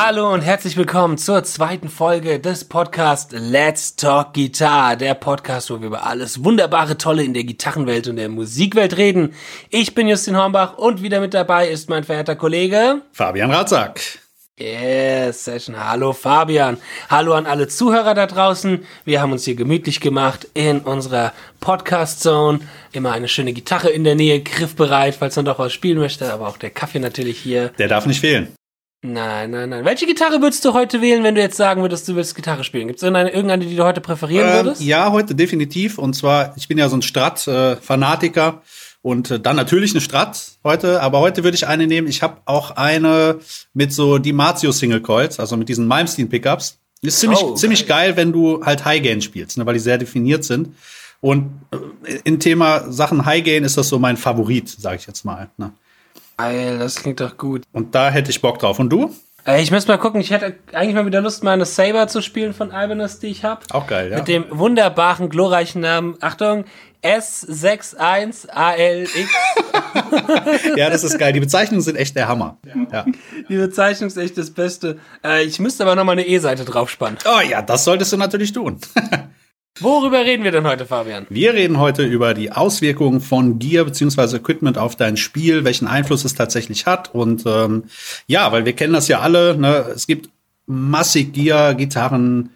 Hallo und herzlich willkommen zur zweiten Folge des Podcasts Let's Talk Guitar, der Podcast, wo wir über alles wunderbare, tolle in der Gitarrenwelt und der Musikwelt reden. Ich bin Justin Hornbach und wieder mit dabei ist mein verehrter Kollege Fabian Ratzak. Yes, Session. Hallo Fabian. Hallo an alle Zuhörer da draußen. Wir haben uns hier gemütlich gemacht in unserer Podcast Zone. Immer eine schöne Gitarre in der Nähe, griffbereit, falls man doch was spielen möchte, aber auch der Kaffee natürlich hier. Der darf nicht fehlen. Nein, nein, nein. Welche Gitarre würdest du heute wählen, wenn du jetzt sagen würdest, du willst Gitarre spielen? Gibt es irgendeine, irgendeine, die du heute präferieren Ähm, würdest? ja, heute definitiv. Und zwar, ich bin ja so ein Strat-Fanatiker und äh, dann natürlich eine Strat heute. Aber heute würde ich eine nehmen. Ich habe auch eine mit so Dimazio Single Coils, also mit diesen Malmsteen Pickups. Ist ziemlich, Oh, ziemlich geil, wenn du halt High Gain spielst, ne, weil die sehr definiert sind. Und äh, in Thema Sachen High Gain ist das so mein Favorit, sage ich jetzt mal. Ne? Geil, das klingt doch gut. Und da hätte ich Bock drauf. Und du? Äh, ich müsste mal gucken, ich hätte eigentlich mal wieder Lust, meine Saber zu spielen von Ibanez, die ich habe. Auch geil, ja. Mit dem wunderbaren, glorreichen Namen, Achtung, S61ALX. ja, das ist geil. Die Bezeichnungen sind echt der Hammer. Ja. Die Bezeichnung ist echt das Beste. Äh, ich müsste aber noch mal eine E-Seite draufspannen. Oh ja, das solltest du natürlich tun. Worüber reden wir denn heute, Fabian? Wir reden heute über die Auswirkungen von Gear bzw. Equipment auf dein Spiel, welchen Einfluss es tatsächlich hat. Und ähm, ja, weil wir kennen das ja alle, ne? es gibt massig Gear, Gitarren,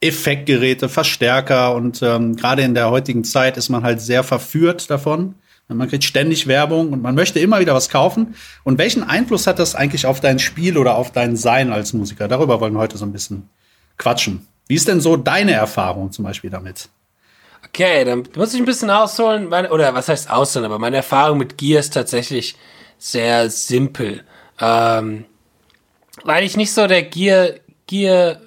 Effektgeräte, Verstärker und ähm, gerade in der heutigen Zeit ist man halt sehr verführt davon. Man kriegt ständig Werbung und man möchte immer wieder was kaufen. Und welchen Einfluss hat das eigentlich auf dein Spiel oder auf dein Sein als Musiker? Darüber wollen wir heute so ein bisschen quatschen. Wie ist denn so deine Erfahrung zum Beispiel damit? Okay, dann muss ich ein bisschen ausholen. Meine, oder was heißt ausholen? Aber meine Erfahrung mit Gear ist tatsächlich sehr simpel. Ähm, weil ich nicht so der Gear, Gear,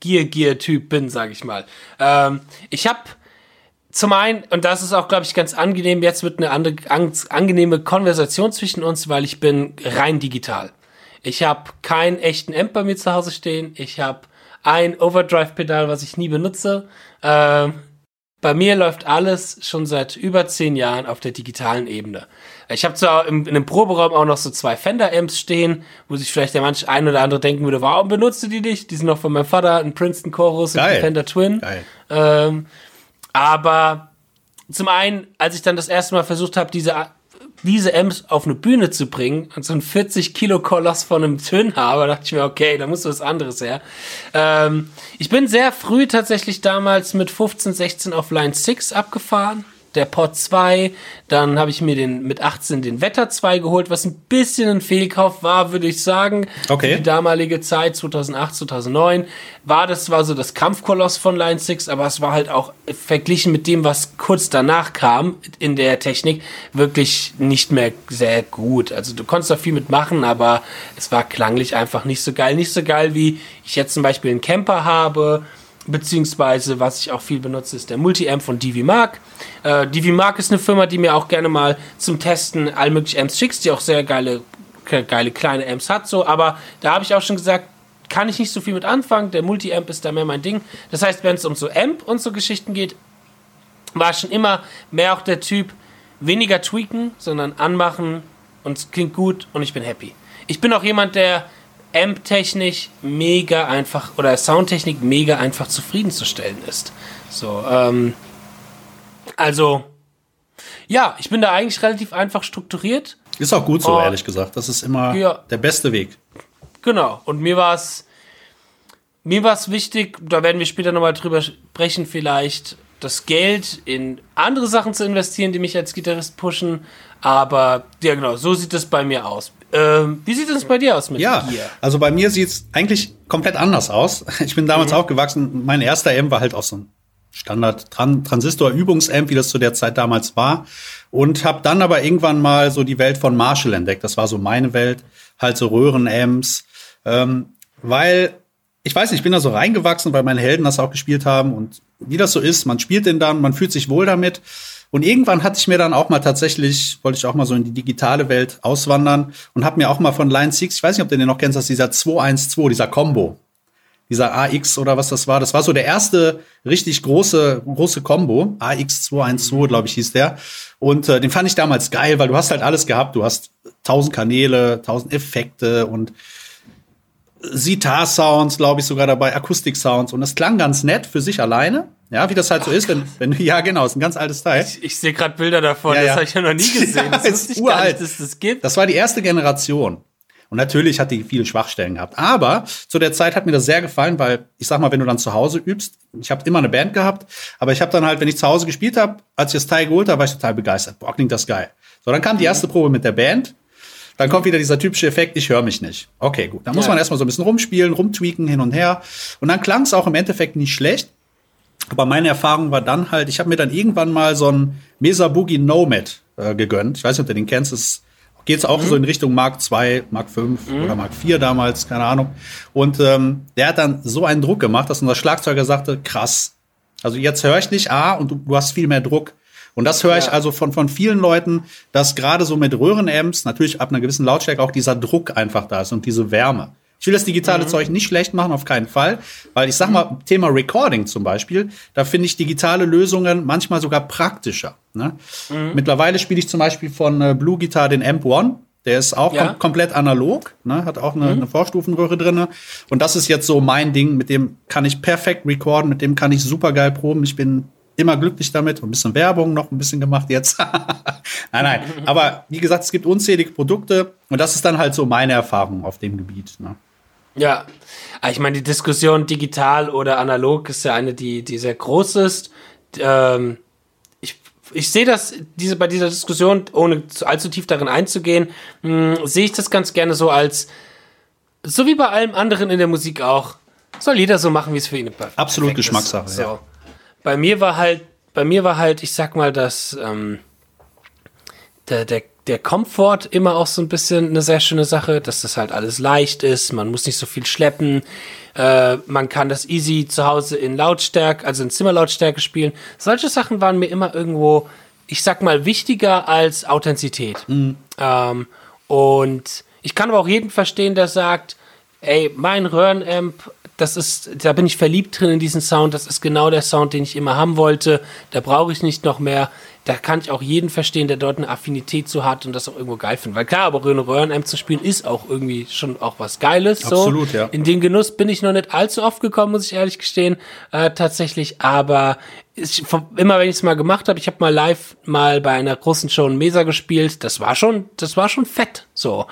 Gear, Gear-Typ bin, sag ich mal. Ähm, ich habe zum einen, und das ist auch, glaube ich, ganz angenehm, jetzt wird eine andere, an, angenehme Konversation zwischen uns, weil ich bin rein digital. Ich habe keinen echten Amp bei mir zu Hause stehen. Ich habe ein Overdrive-Pedal, was ich nie benutze. Ähm, bei mir läuft alles schon seit über zehn Jahren auf der digitalen Ebene. Ich habe zwar im, in einem Proberaum auch noch so zwei Fender-Amps stehen, wo sich vielleicht der manch ein oder andere denken würde, warum benutzt du die nicht? Die sind noch von meinem Vater, ein Princeton Chorus und ein Fender Twin. Geil. Ähm, aber zum einen, als ich dann das erste Mal versucht habe, diese, diese Amps auf eine Bühne zu bringen und so ein 40 Kilo Koloss von einem Twin habe, dachte ich mir, okay, da muss was anderes her. Ähm, ich bin sehr früh tatsächlich damals mit 15, 16 auf Line 6 abgefahren. Der Pod 2, dann habe ich mir den mit 18 den Wetter 2 geholt, was ein bisschen ein Fehlkauf war, würde ich sagen. Okay. Für die damalige Zeit, 2008, 2009, war das zwar so das Kampfkoloss von Line 6, aber es war halt auch verglichen mit dem, was kurz danach kam in der Technik, wirklich nicht mehr sehr gut. Also du konntest da viel mitmachen, aber es war klanglich einfach nicht so geil. Nicht so geil, wie ich jetzt zum Beispiel einen Camper habe, beziehungsweise was ich auch viel benutze, ist der Multi-Amp von DV Mark. Äh, DV Mark ist eine Firma, die mir auch gerne mal zum Testen all mögliche Amps schickt, die auch sehr geile, geile kleine Amps hat, so, aber da habe ich auch schon gesagt, kann ich nicht so viel mit anfangen. Der Multi-Amp ist da mehr mein Ding. Das heißt, wenn es um so Amp und so Geschichten geht, war ich schon immer mehr auch der Typ, weniger tweaken, sondern anmachen und es klingt gut und ich bin happy. Ich bin auch jemand, der Amp-technisch mega einfach oder Soundtechnik mega einfach zufriedenzustellen ist. So, ähm, also, ja, ich bin da eigentlich relativ einfach strukturiert. Ist auch gut so, Oh. ehrlich gesagt. Das ist immer Ja. der beste Weg. Genau. Und mir war es mir war es wichtig, da werden wir später nochmal drüber sprechen, vielleicht das Geld in andere Sachen zu investieren, die mich als Gitarrist pushen. Aber ja, genau, so sieht es bei mir aus. Ähm, wie sieht es bei dir aus mit Ja, Gear? also bei mir sieht's eigentlich komplett anders aus. Ich bin damals aufgewachsen. Mein erster Amp war halt auch so ein Standard Tran Transistor Übungsamp, wie das zu der Zeit damals war. Und habe dann aber irgendwann mal so die Welt von Marshall entdeckt. Das war so meine Welt, halt so Röhrenamps, ähm, weil ich weiß nicht, ich bin da so reingewachsen, weil meine Helden das auch gespielt haben und wie das so ist, man spielt den dann, man fühlt sich wohl damit. Und irgendwann hatte ich mir dann auch mal tatsächlich, wollte ich auch mal so in die digitale Welt auswandern und habe mir auch mal von Line 6, ich weiß nicht, ob du den noch kennst, das ist dieser 212, dieser Combo. Dieser AX oder was das war. Das war so der erste richtig große, große Combo. AX212, glaube ich, hieß der. Und äh, den fand ich damals geil, weil du hast halt alles gehabt. Du hast tausend Kanäle, tausend Effekte und Sitar-Sounds, glaube ich, sogar dabei, Akustik-Sounds. Und das klang ganz nett für sich alleine. Ja, wie das halt so Ach, ist, wenn, wenn ja genau, ist ein ganz altes Teil. Ich, ich sehe gerade Bilder davon, ja, ja. das habe ich ja noch nie gesehen. Das ja, ist uralt. Nicht, dass das gibt. Das war die erste Generation. Und natürlich hat die viele Schwachstellen gehabt. Aber zu der Zeit hat mir das sehr gefallen, weil ich sag mal, wenn du dann zu Hause übst, ich habe immer eine Band gehabt, aber ich habe dann halt, wenn ich zu Hause gespielt habe, als ich das Teil geholt habe, war ich total begeistert. Boah, klingt das geil. So, dann kam die erste Probe mit der Band. Dann kommt wieder dieser typische Effekt, ich höre mich nicht. Okay, gut. Dann muss man erstmal so ein bisschen rumspielen, rumtweaken, hin und her. Und dann klang es auch im Endeffekt nicht schlecht. Aber meine Erfahrung war dann halt, ich habe mir dann irgendwann mal so ein Mesa Boogie Nomad äh, gegönnt. Ich weiß nicht, ob du den kennst. Das geht es auch mhm. so in Richtung Mark II, Mark V mhm. oder Mark IV damals, keine Ahnung. Und ähm, der hat dann so einen Druck gemacht, dass unser Schlagzeuger sagte, krass. Also jetzt höre ich nicht A und du, du hast viel mehr Druck. Und das höre ja. ich also von, von vielen Leuten, dass gerade so mit Röhrenamps natürlich ab einer gewissen Lautstärke auch dieser Druck einfach da ist und diese Wärme. Ich will das digitale mhm. Zeug nicht schlecht machen, auf keinen Fall. Weil ich sag mal, Thema Recording zum Beispiel, da finde ich digitale Lösungen manchmal sogar praktischer. Ne? Mhm. Mittlerweile spiele ich zum Beispiel von äh, Blue Guitar den Amp One. Der ist auch ja. kom komplett analog, ne? hat auch eine, mhm. eine Vorstufenröhre drinne. Und das ist jetzt so mein Ding, mit dem kann ich perfekt recorden, mit dem kann ich super geil proben. Ich bin immer glücklich damit. Ein bisschen Werbung noch ein bisschen gemacht jetzt. nein, nein. Aber wie gesagt, es gibt unzählige Produkte und das ist dann halt so meine Erfahrung auf dem Gebiet. Ne? Ja, ah, ich meine, die Diskussion digital oder analog ist ja eine, die, die sehr groß ist. Ähm, ich, ich sehe das diese, bei dieser Diskussion, ohne allzu tief darin einzugehen, mh, hm, sehe ich das ganz gerne so als, so wie bei allem anderen in der Musik auch, soll jeder so machen, wie es für ihn passt. Absolut Geschmackssache, so. ja. Bei mir war halt, bei mir war halt, ich sag mal, dass ähm, der, der der Komfort immer auch so ein bisschen eine sehr schöne Sache, dass das halt alles leicht ist, man muss nicht so viel schleppen, äh, man kann das easy zu Hause in Lautstärke, also in Zimmerlautstärke spielen. Solche Sachen waren mir immer irgendwo, ich sag mal, wichtiger als Authentizität. Mhm. Ähm, und ich kann aber auch jeden verstehen, der sagt, ey, mein Röhrenamp, das ist, da bin ich verliebt drin in diesen Sound, das ist genau der Sound, den ich immer haben wollte, da brauche ich nicht noch mehr da kann ich auch jeden verstehen, der dort eine Affinität zu hat und das auch irgendwo geil findet. Weil klar, aber Röhren Röhrenamp zu spielen ist auch irgendwie schon auch was Geiles. Absolut, so. ja. In den Genuss bin ich noch nicht allzu oft gekommen, muss ich ehrlich gestehen, äh, tatsächlich. Aber ich, immer wenn ich es mal gemacht habe, ich habe mal live mal bei einer großen Show in Mesa gespielt. Das war schon, das war schon fett. So,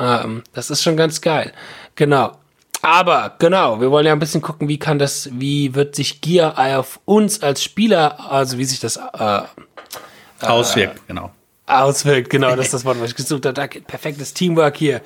ähm, das ist schon ganz geil. Genau. Aber genau, wir wollen ja ein bisschen gucken, wie kann das, wie wird sich Gear auf uns als Spieler, also wie sich das äh, auswirkt, äh, genau. Auswirkt, genau, das ist das Wort, was ich gesucht habe. Perfektes Teamwork hier.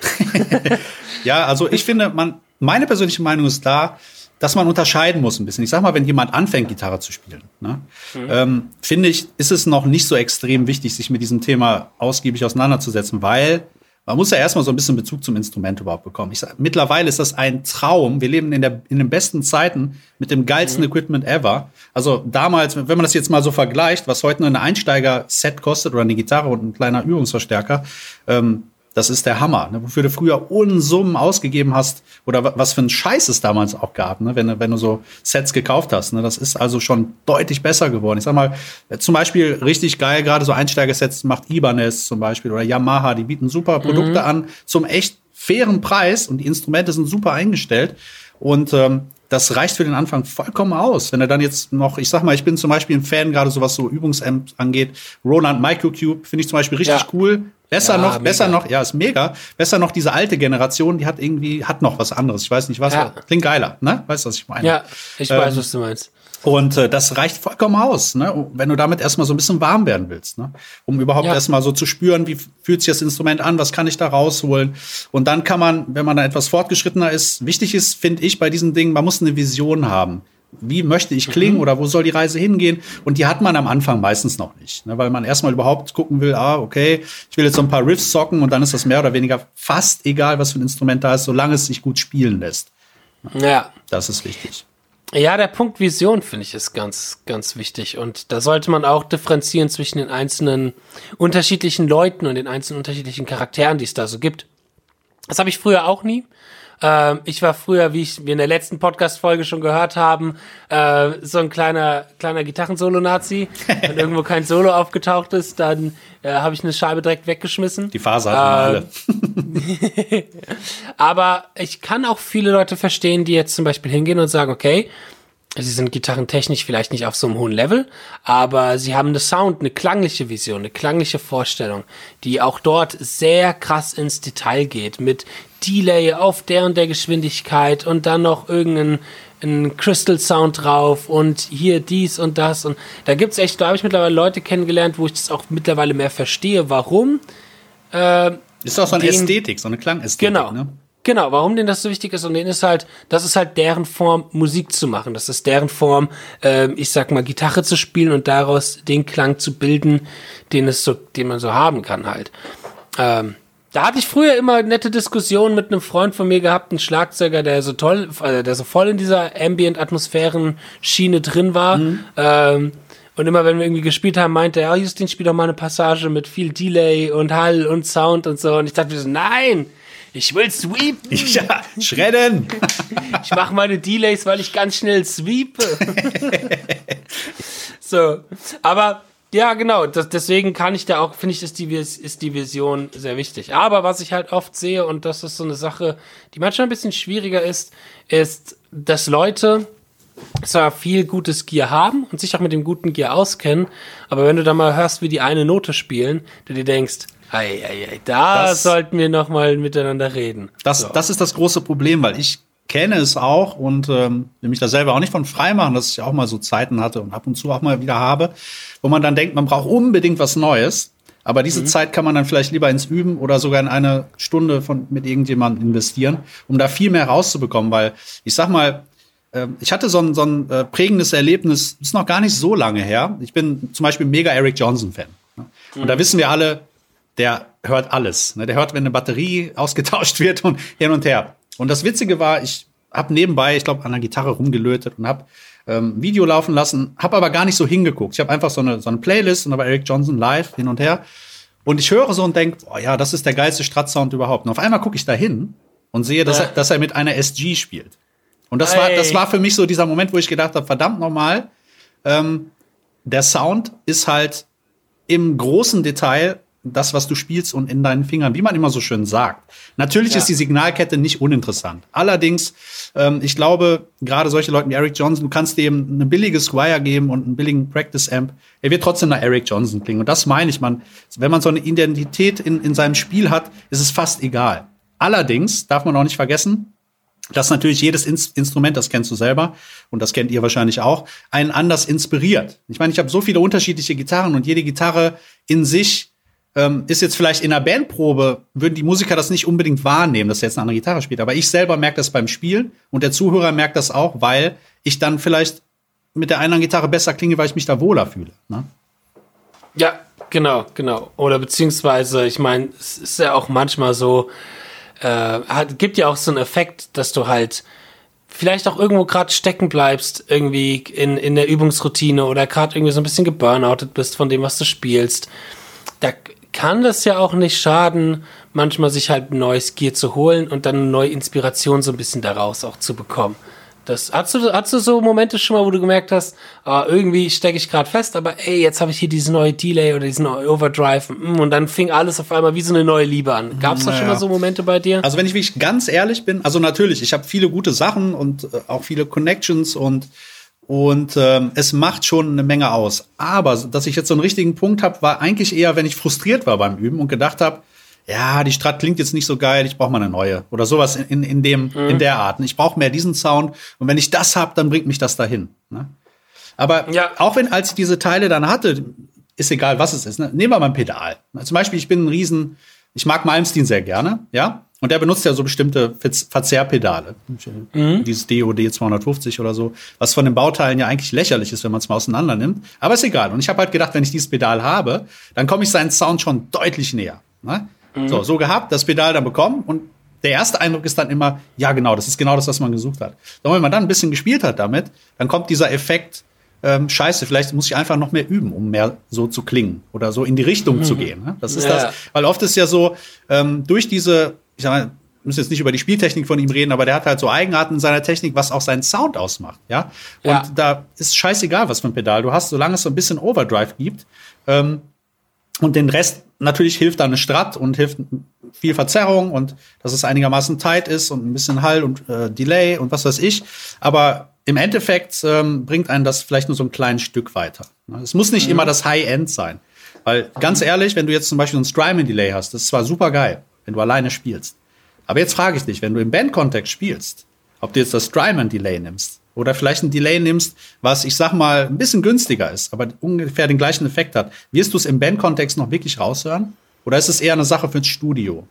ja, also ich finde, man, meine persönliche Meinung ist da, dass man unterscheiden muss ein bisschen. Ich sag mal, wenn jemand anfängt, Gitarre zu spielen, ne, mhm. ähm, finde ich, ist es noch nicht so extrem wichtig, sich mit diesem Thema ausgiebig auseinanderzusetzen, weil man muss ja erstmal so ein bisschen Bezug zum Instrument überhaupt bekommen. Ich sag, mittlerweile ist das ein Traum. Wir leben in, der, in den besten Zeiten mit dem geilsten mhm. Equipment ever. Also damals, wenn man das jetzt mal so vergleicht, was heute nur ein Einsteiger-Set kostet oder eine Gitarre und ein kleiner Übungsverstärker, ähm, das ist der Hammer, ne? wofür du früher Unsummen ausgegeben hast oder was für ein Scheiß es damals auch gab, ne? wenn, du, wenn du so Sets gekauft hast. Ne? Das ist also schon deutlich besser geworden. Ich sag mal, zum Beispiel richtig geil, gerade so Einsteigersets macht Ibanez zum Beispiel oder Yamaha, die bieten super Produkte mhm. an zum echt fairen Preis und die Instrumente sind super eingestellt. Und ähm, das reicht für den Anfang vollkommen aus. Wenn er dann jetzt noch, ich sag mal, ich bin zum Beispiel ein Fan, gerade so was so Übungsamps angeht. Roland Microcube finde ich zum Beispiel richtig ja. cool. Besser ja, noch, mega. besser noch, ja, ist mega. Besser noch diese alte Generation, die hat irgendwie, hat noch was anderes. Ich weiß nicht was. Ja. Klingt geiler, ne? Weißt du, was ich meine? Ja, ich ähm, weiß, was du meinst. Und äh, das reicht vollkommen aus, ne? wenn du damit erstmal so ein bisschen warm werden willst, ne? um überhaupt ja. erstmal so zu spüren, wie fühlt sich das Instrument an, was kann ich da rausholen. Und dann kann man, wenn man da etwas fortgeschrittener ist, wichtig ist, finde ich, bei diesen Dingen, man muss eine Vision haben wie möchte ich klingen mhm. oder wo soll die Reise hingehen? Und die hat man am Anfang meistens noch nicht, ne, weil man erstmal überhaupt gucken will, ah, okay, ich will jetzt so ein paar Riffs zocken und dann ist das mehr oder weniger fast egal, was für ein Instrument da ist, solange es sich gut spielen lässt. Ja. Das ist wichtig. Ja, der Punkt Vision finde ich ist ganz, ganz wichtig. Und da sollte man auch differenzieren zwischen den einzelnen unterschiedlichen Leuten und den einzelnen unterschiedlichen Charakteren, die es da so gibt. Das habe ich früher auch nie. Ähm, ich war früher, wie ich wir in der letzten Podcast-Folge schon gehört haben, äh, so ein kleiner, kleiner Gitarrensolo-Nazi. Wenn irgendwo kein Solo aufgetaucht ist, dann äh, habe ich eine Scheibe direkt weggeschmissen. Die Phase hatten Ähm, alle. Aber ich kann auch viele Leute verstehen, die jetzt zum Beispiel hingehen und sagen, okay, sie sind gitarrentechnisch vielleicht nicht auf so einem hohen Level, aber sie haben eine Sound, eine klangliche Vision, eine klangliche Vorstellung, die auch dort sehr krass ins Detail geht, mit Delay auf der und der Geschwindigkeit und dann noch irgendein ein Crystal Sound drauf und hier dies und das und da gibt's echt, da habe ich mittlerweile Leute kennengelernt, wo ich das auch mittlerweile mehr verstehe, warum. Äh, Ist doch so eine Ästhetik, so eine Klangästhetik. Genau. Ne? Genau, warum denen das so wichtig ist und denen ist halt, das ist halt deren Form, Musik zu machen. Das ist deren Form, ähm, ich sag mal, Gitarre zu spielen und daraus den Klang zu bilden, den es so, den man so haben kann halt. Ähm, da hatte ich früher immer nette Diskussionen mit einem Freund von mir gehabt, ein Schlagzeuger, der so toll, äh, der so voll in dieser Ambient-Atmosphären-Schiene drin war. Ähm, und immer wenn wir irgendwie gespielt haben, meinte er, ja, Justin, spiel doch mal eine Passage mit viel Delay und Hall und Sound und so. Und ich dachte mir so, nein, ich will sweepen. Ja, schredden! Ich mache meine Delays, weil ich ganz schnell sweepe. so, aber ja, genau. Das, deswegen kann ich da auch, finde ich, ist die, ist die Vision sehr wichtig. Aber was ich halt oft sehe, und das ist so eine Sache, die manchmal ein bisschen schwieriger ist, ist, dass Leute zwar viel gutes Gear haben und sich auch mit dem guten Gear auskennen, aber wenn du da mal hörst, wie die eine Note spielen, du dir denkst, ei, ei, ei, da Das- sollten wir noch mal miteinander reden. Das, So. das ist das große Problem, weil ich kenne es auch und ähm, will mich da selber auch nicht von frei machen, dass ich auch mal so Zeiten hatte und ab und zu auch mal wieder habe, wo man dann denkt, man braucht unbedingt was Neues. Aber diese Zeit kann man dann vielleicht lieber ins Üben oder sogar in eine Stunde von, mit irgendjemandem investieren, um da viel mehr rauszubekommen. Weil ich sag mal, ähm, ich hatte so ein, so ein äh, prägendes Erlebnis, ist noch gar nicht so lange her. Ich bin zum Beispiel mega Eric Johnson-Fan. Ne? Und da wissen wir alle, der hört alles. Ne? Der hört, wenn eine Batterie ausgetauscht wird und hin und her. Und das Witzige war, ich habe nebenbei, ich glaube, an der Gitarre rumgelötet und habe ähm, Video laufen lassen, habe aber gar nicht so hingeguckt. Ich habe einfach so eine, so eine Playlist und da war Eric Johnson live hin und her. Und ich höre so und denke, oh ja, das ist der geilste Strat-Sound überhaupt. Und auf einmal gucke ich da hin und sehe, dass, Ja. er, dass er mit einer SG spielt. Und das war, das war für mich so dieser Moment, wo ich gedacht habe, verdammt nochmal, ähm, der Sound ist halt im großen Detail das, was du spielst und in deinen Fingern, wie man immer so schön sagt. Natürlich Ja. ist die Signalkette nicht uninteressant. Allerdings, ähm, ich glaube, gerade solche Leute wie Eric Johnson, du kannst dem eine billige Squire geben und einen billigen Practice-Amp. Er wird trotzdem nach Eric Johnson klingen. Und das meine ich, man, wenn man so eine Identität in, in seinem Spiel hat, ist es fast egal. Allerdings darf man auch nicht vergessen, dass natürlich jedes Ins Instrument, das kennst du selber und das kennt ihr wahrscheinlich auch, einen anders inspiriert. Ich meine, ich habe so viele unterschiedliche Gitarren und jede Gitarre in sich ähm, ist jetzt vielleicht in einer Bandprobe, würden die Musiker das nicht unbedingt wahrnehmen, dass er jetzt eine andere Gitarre spielt. Aber ich selber merke das beim Spielen und der Zuhörer merkt das auch, weil ich dann vielleicht mit der anderen Gitarre besser klinge, weil ich mich da wohler fühle. Ne? Ja, genau, genau. Oder beziehungsweise, ich meine, es ist ja auch manchmal so, äh, hat, gibt ja auch so einen Effekt, dass du halt vielleicht auch irgendwo gerade stecken bleibst, irgendwie in, in der Übungsroutine oder gerade irgendwie so ein bisschen geburnoutet bist von dem, was du spielst. Da kann das ja auch nicht schaden, manchmal sich halt ein neues Gear zu holen und dann eine neue Inspiration so ein bisschen daraus auch zu bekommen. Das, hast, du, hast du so Momente schon mal, wo du gemerkt hast, ah, irgendwie stecke ich gerade fest, aber ey, jetzt habe ich hier diesen neue Delay oder diesen neuen Overdrive mm, und dann fing alles auf einmal wie so eine neue Liebe an. Gab es da schon Naja. mal so Momente bei dir? Also wenn ich wirklich ganz ehrlich bin, also natürlich, ich habe viele gute Sachen und äh, auch viele Connections und und ähm, es macht schon eine Menge aus. Aber dass ich jetzt so einen richtigen Punkt habe, war eigentlich eher, wenn ich frustriert war beim Üben und gedacht habe, ja, die Strat klingt jetzt nicht so geil, ich brauche mal eine neue oder sowas in, in, dem in der Art. Ich brauche mehr diesen Sound und wenn ich das habe, dann bringt mich das dahin. Ne? Aber Ja. auch wenn als ich diese Teile dann hatte, ist egal, was es ist. Ne? Nehmen wir mal ein Pedal. Zum Beispiel, ich bin ein Riesen, ich mag Malmsteen sehr gerne, ja. Und der benutzt ja so bestimmte Verz- Verzerrpedale. Dieses DOD 250 oder so, was von den Bauteilen ja eigentlich lächerlich ist, wenn man es mal auseinander nimmt. Aber ist egal. Und ich habe halt gedacht, wenn ich dieses Pedal habe, dann komme ich seinen Sound schon deutlich näher. Ne? So, so gehabt, das Pedal dann bekommen und der erste Eindruck ist dann immer, ja genau, das ist genau das, was man gesucht hat. Und wenn man dann ein bisschen gespielt hat damit, dann kommt dieser Effekt, ähm, scheiße, vielleicht muss ich einfach noch mehr üben, um mehr so zu klingen oder so in die Richtung zu gehen. Ne? Das ist Ja. das, weil oft ist ja so, ähm, durch diese, ich sag mal, müssen jetzt nicht über die Spieltechnik von ihm reden, aber der hat halt so Eigenarten in seiner Technik, was auch seinen Sound ausmacht, ja. Und Ja. da ist scheißegal, was für ein Pedal du hast, solange es so ein bisschen Overdrive gibt. Ähm, und den Rest natürlich hilft da eine Strat und hilft viel Verzerrung und dass es einigermaßen tight ist und ein bisschen Hall und äh, Delay und was weiß ich. Aber im Endeffekt ähm, bringt einen das vielleicht nur so ein kleines Stück weiter. Ne? Es muss nicht immer das High-End sein. Weil ganz ehrlich, wenn du jetzt zum Beispiel so ein Strymon-Delay hast, das ist zwar super geil, wenn du alleine spielst. Aber jetzt frage ich dich, wenn du im Bandkontext spielst, ob du jetzt das Strymon-Delay nimmst oder vielleicht ein Delay nimmst, was ich sag mal ein bisschen günstiger ist, aber ungefähr den gleichen Effekt hat, wirst du es im Bandkontext noch wirklich raushören? Oder ist es eher eine Sache fürs Studio?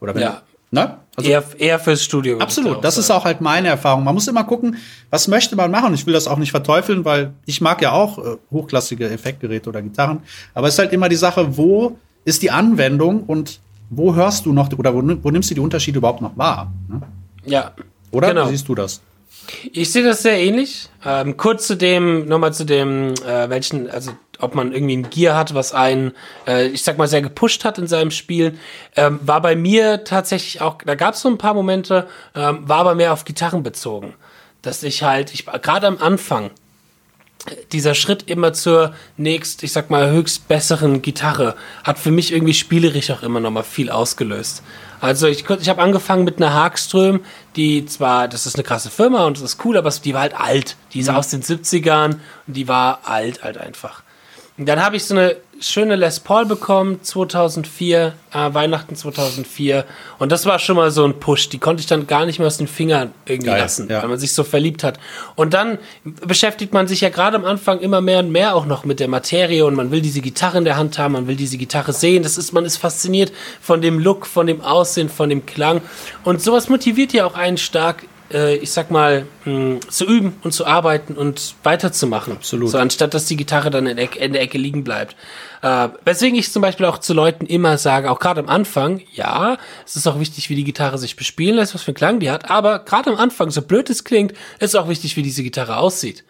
Oder wenn Ja. ne? Also eher, eher fürs Studio. Absolut, das ist sagen. auch halt meine Erfahrung. Man muss immer gucken, was möchte man machen. Ich will das auch nicht verteufeln, weil ich mag ja auch äh, hochklassige Effektgeräte oder Gitarren. Aber es ist halt immer die Sache, wo ist die Anwendung und wo hörst du noch oder wo, wo nimmst du die Unterschiede überhaupt noch wahr? Ne? Ja. Oder Genau. wie siehst du das? Ich sehe das sehr ähnlich. Ähm, kurz zu dem, nochmal zu dem, äh, welchen, also ob man irgendwie ein Gear hat, was einen, äh, ich sag mal, sehr gepusht hat in seinem Spiel, ähm, war bei mir tatsächlich auch, da gab es so ein paar Momente, ähm, war aber mehr auf Gitarren bezogen. Dass ich halt, ich gerade am Anfang, dieser Schritt immer zur nächst, ich sag mal, höchst besseren Gitarre hat für mich irgendwie spielerisch auch immer noch mal viel ausgelöst. Also ich, ich habe angefangen mit einer Hagström, die zwar, das ist eine krasse Firma und das ist cool, aber die war halt alt. Die ist aus den 70ern und die war alt, halt einfach. Und dann habe ich so eine schöne Les Paul bekommen, 2004, äh, Weihnachten 2004. Und das war schon mal so ein Push. Die konnte ich dann gar nicht mehr aus den Fingern irgendwie Geil, lassen, ja. weil man sich so verliebt hat. Und dann beschäftigt man sich ja gerade am Anfang immer mehr und mehr auch noch mit der Materie und man will diese Gitarre in der Hand haben, man will diese Gitarre sehen. Das ist, man ist fasziniert von dem Look, von dem Aussehen, von dem Klang. Und sowas motiviert ja auch einen stark, äh, ich sag mal, mh, zu üben und zu arbeiten und weiterzumachen. Absolut. So, anstatt dass die Gitarre dann in der, Ecke- in der Ecke liegen bleibt. Äh, weswegen ich zum Beispiel auch zu Leuten immer sage, auch gerade am Anfang, ja, es ist auch wichtig, wie die Gitarre sich bespielen lässt, was für einen Klang die hat, aber gerade am Anfang, so blöd es klingt, ist auch wichtig, wie diese Gitarre aussieht.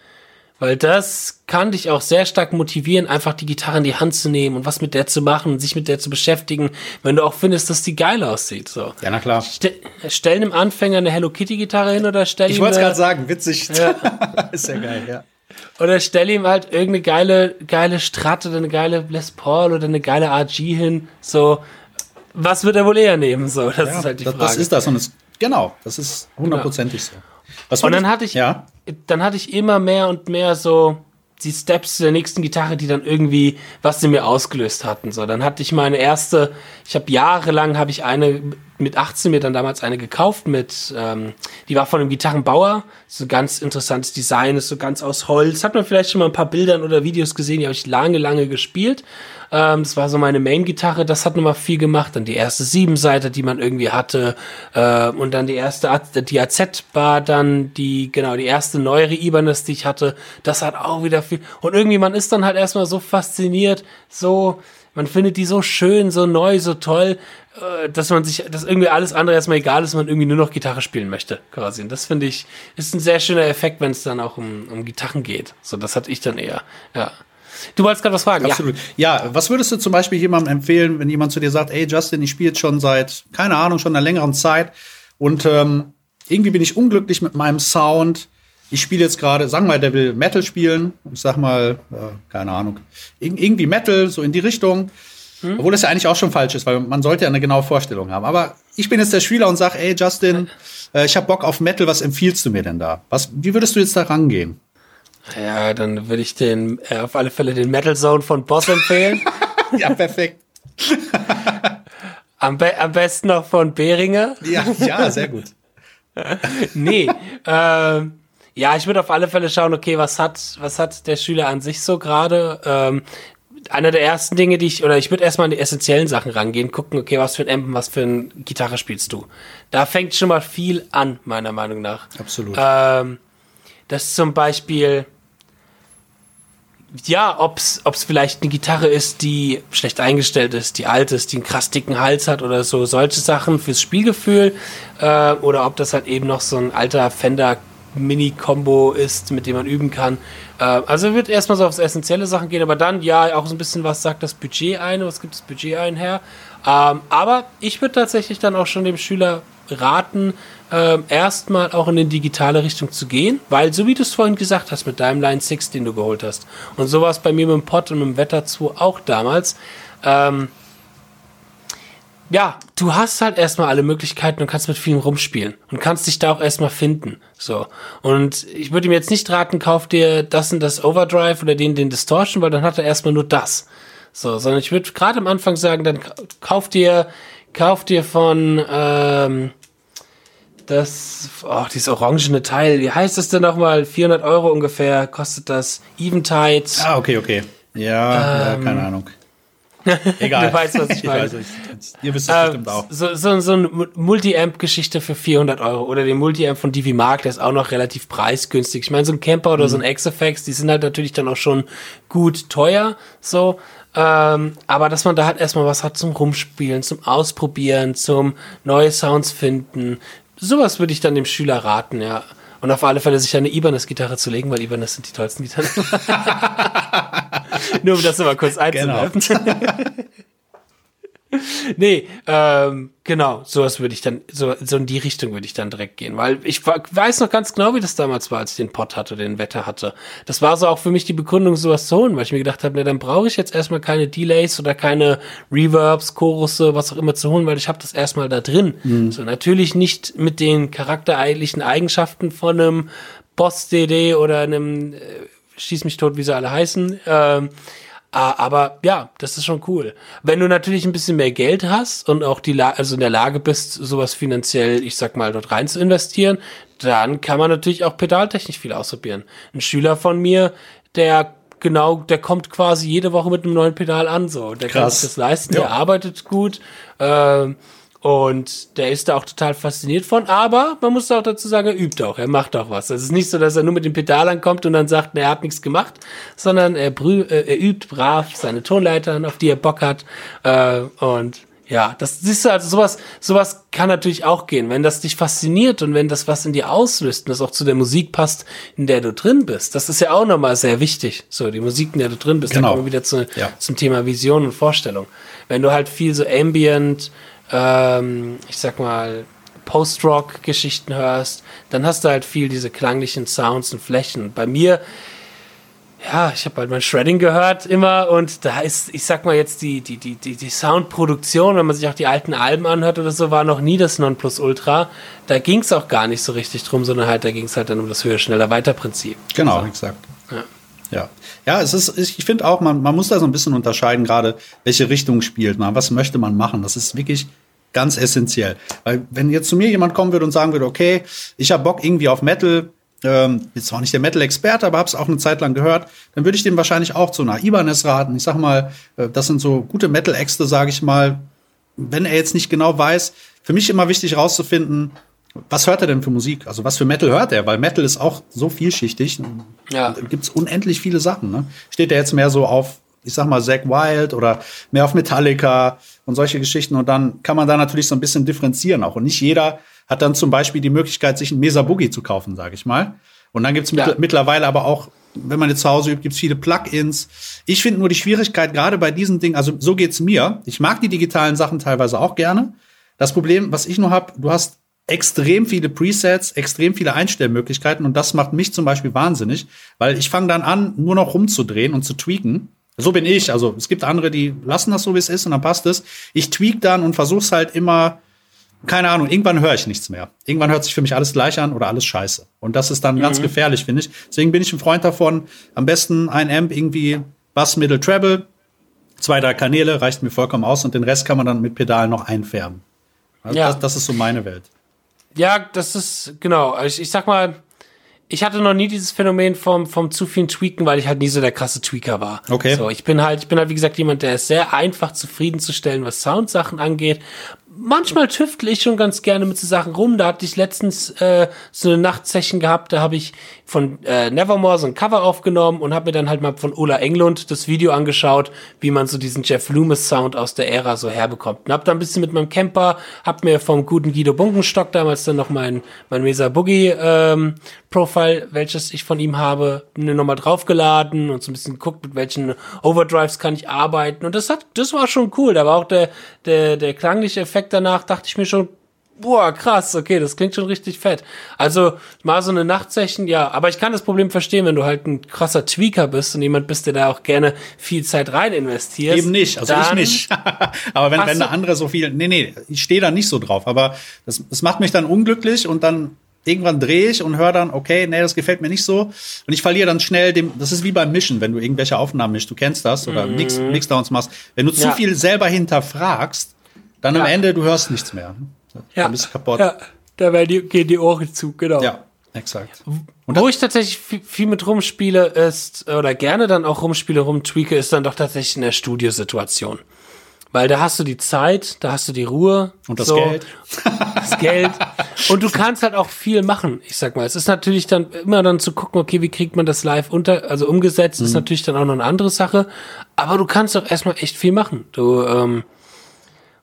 Weil das kann dich auch sehr stark motivieren, einfach die Gitarre in die Hand zu nehmen und was mit der zu machen und sich mit der zu beschäftigen, wenn du auch findest, dass die geil aussieht. So. Ja, na klar. Ste stell einem Anfänger eine Hello Kitty Gitarre hin oder stell Ich wollte es gerade sagen, witzig. ist ja geil, ja. oder stell ihm halt irgendeine geile, geile Strat oder eine geile Les Paul oder eine geile RG hin. So, was wird er wohl eher nehmen? So, das ja ist halt die das, Frage. das ist das. Und es, genau, das ist hundertprozentig so. Was Und dann hatte ich, Ja. dann hatte ich immer mehr und mehr so die Steps der nächsten Gitarre, die dann irgendwie was sie mir ausgelöst hatten. So, dann hatte ich meine erste, ich habe jahrelang habe ich eine mit 18 mir dann damals eine gekauft mit, ähm, die war von einem Gitarrenbauer, so ganz interessantes Design, ist so ganz aus Holz. Hat man vielleicht schon mal ein paar Bildern oder Videos gesehen, die habe ich lange, lange gespielt. Ähm, das war so meine Main-Gitarre, das hat nochmal viel gemacht. Dann die erste Siebenseite, die man irgendwie hatte. Äh, und dann die erste, die AZ war dann die, genau, die erste neuere Ibanez, die ich hatte. Das hat auch wieder viel. Und irgendwie, man ist dann halt erstmal so fasziniert, so, man findet die so schön, so neu, so toll, äh, dass man sich, dass irgendwie alles andere erstmal egal ist, man irgendwie nur noch Gitarre spielen möchte, quasi. Und das finde ich, ist ein sehr schöner Effekt, wenn es dann auch um, um Gitarren geht. So, das hatte ich dann eher, ja. Du wolltest gerade was fragen, Absolut. Ja. was würdest du zum Beispiel jemandem empfehlen, wenn jemand zu dir sagt, ey Justin, ich spiele jetzt schon seit, keine Ahnung, schon einer längeren Zeit und ähm, irgendwie bin ich unglücklich mit meinem Sound. Ich spiele jetzt gerade, sagen wir mal, der will Metal spielen. Ich sag mal, äh, keine Ahnung, Ir irgendwie Metal, so in die Richtung. Obwohl das ja eigentlich auch schon falsch ist, weil man sollte ja eine genaue Vorstellung haben. Aber ich bin jetzt der Spieler und sag, ey Justin, äh, ich habe Bock auf Metal, was empfiehlst du mir denn da? Was, wie würdest du jetzt da rangehen? Ja, Ja, dann würde ich den äh, auf alle Fälle den Metal Zone von Boss empfehlen. ja, perfekt. am, be am besten noch von Behringer. Ja, ja, sehr gut. Nee, ähm, ja, ich würde auf alle Fälle schauen, okay, was hat, was hat der Schüler an sich so gerade? Ähm, einer der ersten Dinge, die ich, oder ich würde erstmal an die essentiellen Sachen rangehen, gucken, okay, was für ein Amp, was für eine Gitarre spielst du? Da fängt schon mal viel an, meiner Meinung nach. Absolut. Ähm, dass zum Beispiel, ja, ob's, ob's vielleicht eine Gitarre ist, die schlecht eingestellt ist, die alt ist, die einen krass dicken Hals hat oder so, solche Sachen fürs Spielgefühl, äh, oder ob das halt eben noch so ein alter Fender Mini-Combo ist, mit dem man üben kann. Äh, also wird erstmal so aufs essentielle Sachen gehen, aber dann ja auch so ein bisschen was sagt das Budget ein, was gibt das Budget einher. Ähm, aber ich würde tatsächlich dann auch schon dem Schüler raten, ähm, erstmal auch in eine digitale Richtung zu gehen, weil so wie du es vorhin gesagt hast mit deinem Line 6, den du geholt hast, und so war es bei mir mit dem Pod und mit dem Wetter 2 auch damals, ähm, ja, du hast halt erstmal alle Möglichkeiten und kannst mit vielen rumspielen und kannst dich da auch erstmal finden. So. Und ich würde ihm jetzt nicht raten, kauf dir das und das Overdrive oder den, den Distortion, weil dann hat er erstmal nur das. So, sondern ich würde gerade am Anfang sagen, dann kauf dir, kauf dir von, ähm, das, oh, dieses orangene Teil, wie heißt das denn nochmal? 400 Euro ungefähr kostet das. Eventide. Ah, okay, okay. Ja, ähm, ja keine Ahnung. Egal. du weißt, was ich meine. Ich weiß, ihr wisst es ähm, bestimmt auch. So, so, so eine Multi-Amp-Geschichte für 400 Euro. Oder den Multi-Amp von Divi Mark, der ist auch noch relativ preisgünstig. Ich meine, so ein Camper oder mhm. so ein X-Effects, die sind halt natürlich dann auch schon gut teuer. So. Ähm, aber dass man da halt erstmal was hat zum Rumspielen, zum Ausprobieren, zum neue Sounds finden. Sowas würde ich dann dem Schüler raten, ja. Und auf alle Fälle sich eine Ibanez-Gitarre zu legen, weil Ibanez sind die tollsten Gitarren. Nur um das mal kurz einzuwerfen. Genau. nee, ähm, genau, sowas würde ich dann, so, so in die Richtung würde ich dann direkt gehen, weil ich weiß noch ganz genau, wie das damals war, als ich den Pod hatte, den Wetter hatte. Das war so auch für mich die Begründung, sowas zu holen, weil ich mir gedacht habe, ne, dann brauche ich jetzt erstmal keine Delays oder keine Reverbs, Chorusse, was auch immer zu holen, weil ich habe das erstmal da drin. Mhm. So, natürlich nicht mit den charaktereilichen Eigenschaften von einem Boss-DD oder einem äh, Schieß mich tot, wie sie alle heißen, ähm, aber ja, das ist schon cool. Wenn du natürlich ein bisschen mehr Geld hast und auch die La also in der Lage bist, sowas finanziell, ich sag mal, dort rein zu investieren, dann kann man natürlich auch pedaltechnisch viel ausprobieren. Ein Schüler von mir, der genau, der kommt quasi jede Woche mit einem neuen Pedal an, so. Der Krass. kann sich das leisten, ja. der arbeitet gut. Ähm, und der ist da auch total fasziniert von, aber man muss auch dazu sagen, er übt auch, er macht auch was. Es ist nicht so, dass er nur mit dem Pedal ankommt und dann sagt, er hat nichts gemacht, sondern er, äh, er übt brav seine Tonleitern, auf die er Bock hat. Äh, und ja, das siehst du, also sowas, sowas kann natürlich auch gehen. Wenn das dich fasziniert und wenn das was in dir auslöst und das auch zu der Musik passt, in der du drin bist, das ist ja auch nochmal sehr wichtig. So, die Musik, in der du drin bist, genau. dann kommen wir wieder zu, ja. zum Thema Vision und Vorstellung. Wenn du halt viel so Ambient, ähm, ich sag mal, Post-Rock-Geschichten hörst, dann hast du halt viel diese klanglichen Sounds und Flächen. bei mir, ja, ich habe halt mein Shredding gehört immer und da ist, ich sag mal jetzt die, die, die, die, die Soundproduktion, wenn man sich auch die alten Alben anhört oder so, war noch nie das Nonplusultra. Da ging es auch gar nicht so richtig drum, sondern halt, da ging es halt dann um das höher, schneller, weiter Prinzip. Genau, also, exakt. Ja. Ja, ja, es ist, ich finde auch, man, man muss da so ein bisschen unterscheiden, gerade welche Richtung spielt man, was möchte man machen. Das ist wirklich ganz essentiell. Weil wenn jetzt zu mir jemand kommen würde und sagen würde, okay, ich habe Bock irgendwie auf Metal, ähm, jetzt zwar nicht der Metal-Experte, aber habe es auch eine Zeit lang gehört, dann würde ich dem wahrscheinlich auch zu einer Ibanez raten. Ich sag mal, äh, das sind so gute Metal-Äxte, sage ich mal. Wenn er jetzt nicht genau weiß, für mich immer wichtig rauszufinden, was hört er denn für Musik? Also was für Metal hört er? Weil Metal ist auch so vielschichtig. Ja. Da gibt's unendlich viele Sachen. Ne? Steht er jetzt mehr so auf, ich sag mal, Zack Wild oder mehr auf Metallica und solche Geschichten. Und dann kann man da natürlich so ein bisschen differenzieren auch. Und nicht jeder hat dann zum Beispiel die Möglichkeit, sich ein Mesa Boogie zu kaufen, sage ich mal. Und dann gibt's ja. mit, mittlerweile aber auch, wenn man jetzt zu Hause übt, gibt's viele Plugins. Ich finde nur die Schwierigkeit gerade bei diesen Dingen, also so geht's mir. Ich mag die digitalen Sachen teilweise auch gerne. Das Problem, was ich nur habe, du hast extrem viele Presets, extrem viele Einstellmöglichkeiten und das macht mich zum Beispiel wahnsinnig, weil ich fange dann an, nur noch rumzudrehen und zu tweaken. So bin ich. Also es gibt andere, die lassen das so, wie es ist und dann passt es. Ich tweak dann und versuch's halt immer, keine Ahnung, irgendwann höre ich nichts mehr. Irgendwann hört sich für mich alles gleich an oder alles scheiße. Und das ist dann mhm. ganz gefährlich, finde ich. Deswegen bin ich ein Freund davon, am besten ein Amp irgendwie Bass, Middle, Treble, zwei, drei Kanäle, reicht mir vollkommen aus und den Rest kann man dann mit Pedalen noch einfärben. Also ja. das, das ist so meine Welt. Ja, das ist, genau. Also ich, ich sag mal, ich hatte noch nie dieses Phänomen vom, vom zu vielen Tweaken, weil ich halt nie so der krasse Tweaker war. Okay. So, ich bin halt, ich bin halt, wie gesagt, jemand, der ist sehr einfach zufriedenzustellen, was Soundsachen angeht manchmal tüftel ich schon ganz gerne mit so Sachen rum. Da hatte ich letztens äh, so eine Nachtsession gehabt, da habe ich von äh, Nevermore so ein Cover aufgenommen und habe mir dann halt mal von Ola Englund das Video angeschaut, wie man so diesen Jeff Loomis Sound aus der Ära so herbekommt. Und hab da ein bisschen mit meinem Camper, hab mir vom guten Guido Bunkenstock damals dann noch mein, mein Mesa Boogie ähm, Profile, welches ich von ihm habe, mir nochmal draufgeladen und so ein bisschen geguckt, mit welchen Overdrives kann ich arbeiten. Und das hat, das war schon cool. Da war auch der, der, der klangliche Effekt danach, dachte ich mir schon, boah, krass, okay, das klingt schon richtig fett. Also mal so eine Nachtsession, ja, aber ich kann das Problem verstehen, wenn du halt ein krasser Tweaker bist und jemand bist, der da auch gerne viel Zeit rein investiert. Eben nicht, also ich nicht. aber wenn, wenn der andere so viel, nee, nee, ich stehe da nicht so drauf, aber das, das macht mich dann unglücklich und dann irgendwann drehe ich und höre dann, okay, nee, das gefällt mir nicht so. Und ich verliere dann schnell dem, das ist wie beim Mischen, wenn du irgendwelche Aufnahmen mischst, du kennst das, oder mhm. Mix, Mixdowns machst. Wenn du ja. zu viel selber hinterfragst, dann ja. am Ende, du hörst nichts mehr. Ja. Dann bist du kaputt. Ja, da werden die, gehen die Ohren zu, genau. Ja, exakt. Und Wo ich tatsächlich viel, viel, mit rumspiele ist, oder gerne dann auch rumspiele, rumtweake, ist dann doch tatsächlich in der Studiosituation. Weil da hast du die Zeit, da hast du die Ruhe. Und das so, Geld. Das Geld. Und du kannst halt auch viel machen. Ich sag mal, es ist natürlich dann immer dann zu gucken, okay, wie kriegt man das live unter, also umgesetzt, mhm. ist natürlich dann auch noch eine andere Sache. Aber du kannst doch erstmal echt viel machen. Du, ähm,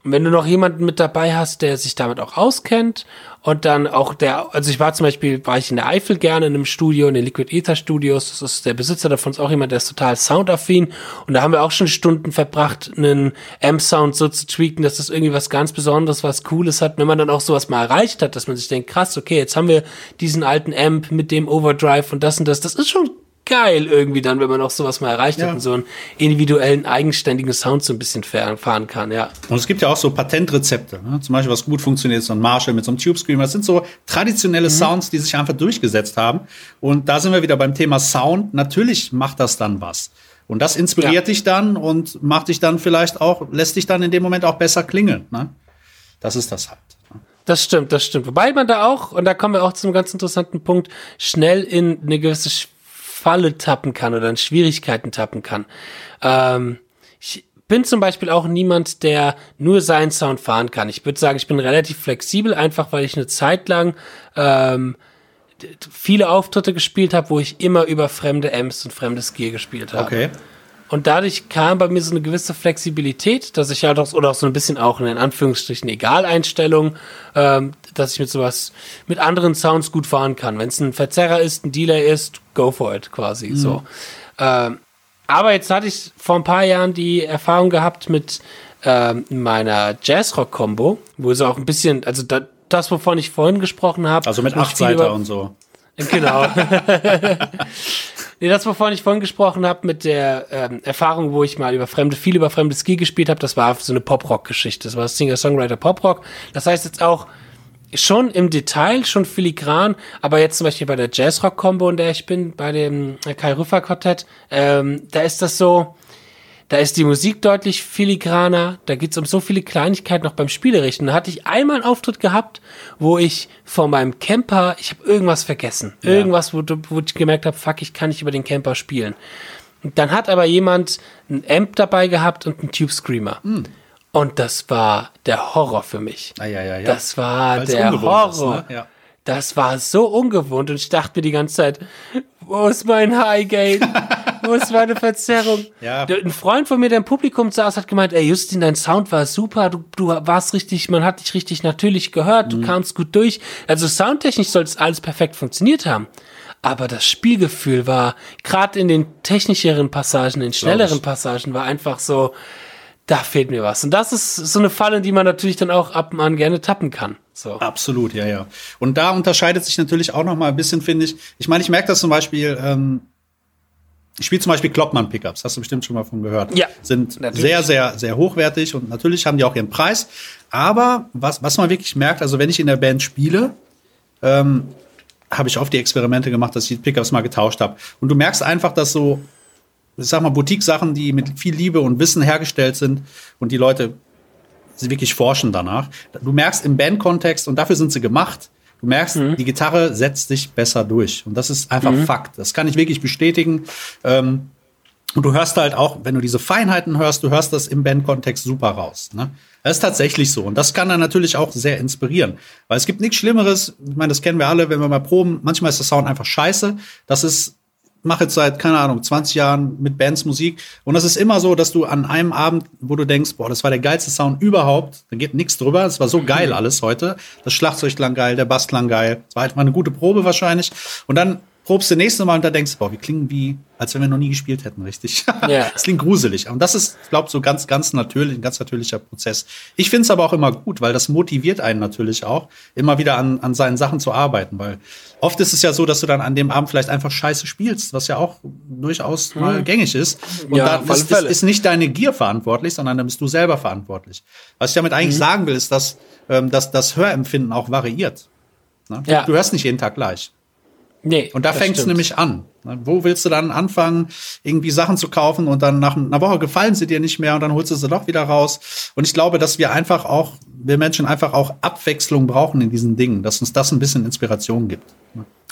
und wenn du noch jemanden mit dabei hast, der sich damit auch auskennt und dann auch der, also ich war zum Beispiel, war ich in der Eifel gerne in einem Studio, in den Liquid Ether Studios, das ist der Besitzer davon ist auch jemand, der ist total soundaffin. Und da haben wir auch schon Stunden verbracht, einen Amp-Sound so zu tweaken, dass das irgendwie was ganz Besonderes, was Cooles hat. Wenn man dann auch sowas mal erreicht hat, dass man sich denkt, krass, okay, jetzt haben wir diesen alten Amp mit dem Overdrive und das und das, das ist schon geil irgendwie dann, wenn man auch sowas mal erreicht ja. hat und so einen individuellen, eigenständigen Sound so ein bisschen fahren kann, ja. Und es gibt ja auch so Patentrezepte, ne? zum Beispiel was gut funktioniert, so ein Marshall mit so einem Tube Screamer. Das sind so traditionelle mhm. Sounds, die sich einfach durchgesetzt haben. Und da sind wir wieder beim Thema Sound. Natürlich macht das dann was. Und das inspiriert ja. dich dann und macht dich dann vielleicht auch, lässt dich dann in dem Moment auch besser klingeln. Ne? Das ist das halt. Ne? Das stimmt, das stimmt. Wobei man da auch, und da kommen wir auch zu einem ganz interessanten Punkt, schnell in eine gewisse Falle tappen kann oder in Schwierigkeiten tappen kann. Ähm, ich bin zum Beispiel auch niemand, der nur seinen Sound fahren kann. Ich würde sagen, ich bin relativ flexibel, einfach weil ich eine Zeit lang ähm, viele Auftritte gespielt habe, wo ich immer über fremde Amps und fremdes Gear gespielt habe. Okay. Und dadurch kam bei mir so eine gewisse Flexibilität, dass ich halt auch, oder auch so ein bisschen auch in Anführungsstrichen Egaleinstellung, ähm, dass ich mit sowas, mit anderen Sounds gut fahren kann. Wenn es ein Verzerrer ist, ein Delay ist, go for it quasi, mhm. so. Ähm, aber jetzt hatte ich vor ein paar Jahren die Erfahrung gehabt mit ähm, meiner Jazzrock-Kombo, wo es auch ein bisschen, also da, das, wovon ich vorhin gesprochen habe. Also mit acht Seiter und so. Genau. nee, das, wovon ich vorhin gesprochen habe, mit der ähm, Erfahrung, wo ich mal über fremde, viel über fremde Ski gespielt habe, das war so eine Pop-Rock-Geschichte. Das war Singer-Songwriter Pop-Rock. Das heißt jetzt auch schon im Detail, schon filigran, aber jetzt zum Beispiel bei der Jazz-Rock-Kombo, in der ich bin, bei dem Kai Rüffer-Quartett, ähm, da ist das so, da ist die Musik deutlich filigraner, da geht's um so viele Kleinigkeiten noch beim Spielerischen. Da hatte ich einmal einen Auftritt gehabt, wo ich vor meinem Camper, ich habe irgendwas vergessen. Ja. Irgendwas, wo, wo ich gemerkt habe, fuck, ich kann nicht über den Camper spielen. Und dann hat aber jemand ein Amp dabei gehabt und einen Tube Screamer. Mhm. Und das war der Horror für mich. Ah, ja, ja, ja. Das war Weil's der Horror. Ist, ne? ja. Das war so ungewohnt und ich dachte mir die ganze Zeit, wo ist mein Highgate? wo ist meine Verzerrung? Ja. Ein Freund von mir, der im Publikum saß, hat gemeint, ey Justin, dein Sound war super, du, du warst richtig, man hat dich richtig natürlich gehört, du mhm. kamst gut durch. Also soundtechnisch sollte es alles perfekt funktioniert haben. Aber das Spielgefühl war, gerade in den technischeren Passagen, in schnelleren Passagen, war einfach so, da fehlt mir was. Und das ist so eine Falle, die man natürlich dann auch ab und an gerne tappen kann. So. Absolut, ja, ja. Und da unterscheidet sich natürlich auch noch mal ein bisschen, finde ich. Ich meine, ich merke das zum Beispiel, ähm, ich spiele zum Beispiel Kloppmann-Pickups, hast du bestimmt schon mal von gehört. Ja. Sind natürlich. sehr, sehr, sehr hochwertig und natürlich haben die auch ihren Preis. Aber was, was man wirklich merkt, also wenn ich in der Band spiele, ähm, habe ich oft die Experimente gemacht, dass ich die Pickups mal getauscht habe. Und du merkst einfach, dass so ich sag mal, Boutique-Sachen, die mit viel Liebe und Wissen hergestellt sind und die Leute sie wirklich forschen danach. Du merkst im Band-Kontext, und dafür sind sie gemacht, du merkst, mhm. die Gitarre setzt sich besser durch. Und das ist einfach mhm. Fakt. Das kann ich wirklich bestätigen. Ähm, und du hörst halt auch, wenn du diese Feinheiten hörst, du hörst das im Band-Kontext super raus. Ne? Das ist tatsächlich so. Und das kann dann natürlich auch sehr inspirieren. Weil es gibt nichts Schlimmeres, ich meine, das kennen wir alle, wenn wir mal proben, manchmal ist der Sound einfach scheiße. Das ist mache jetzt seit, keine Ahnung, 20 Jahren mit Bands Musik. Und das ist immer so, dass du an einem Abend, wo du denkst, boah, das war der geilste Sound überhaupt, da geht nichts drüber. Es war so geil alles heute. Das Schlagzeug klang geil, der Bass klang geil. Es war halt mal eine gute Probe wahrscheinlich. Und dann probst du nächste Mal und da denkst, boah, wir klingen wie, als wenn wir noch nie gespielt hätten, richtig. Ja. das klingt gruselig. Und das ist, ich glaube, so ganz, ganz natürlich, ein ganz natürlicher Prozess. Ich finde es aber auch immer gut, weil das motiviert einen natürlich auch, immer wieder an, an seinen Sachen zu arbeiten. Weil oft ist es ja so, dass du dann an dem Abend vielleicht einfach scheiße spielst, was ja auch durchaus mhm. mal gängig ist. Und ja, da ist, ist, nicht deine Gier verantwortlich, sondern dann bist du selber verantwortlich. Was ich damit eigentlich mhm. sagen will, ist, dass, ähm, dass das Hörempfinden auch variiert. Ne? Ja. Du hörst nicht jeden Tag gleich. Nee. Und da fängt es nämlich an. Wo willst du dann anfangen, irgendwie Sachen zu kaufen und dann nach einer Woche gefallen sie dir nicht mehr und dann holst du sie doch wieder raus. Und ich glaube, dass wir einfach auch, wir Menschen einfach auch Abwechslung brauchen in diesen Dingen, dass uns das ein bisschen Inspiration gibt.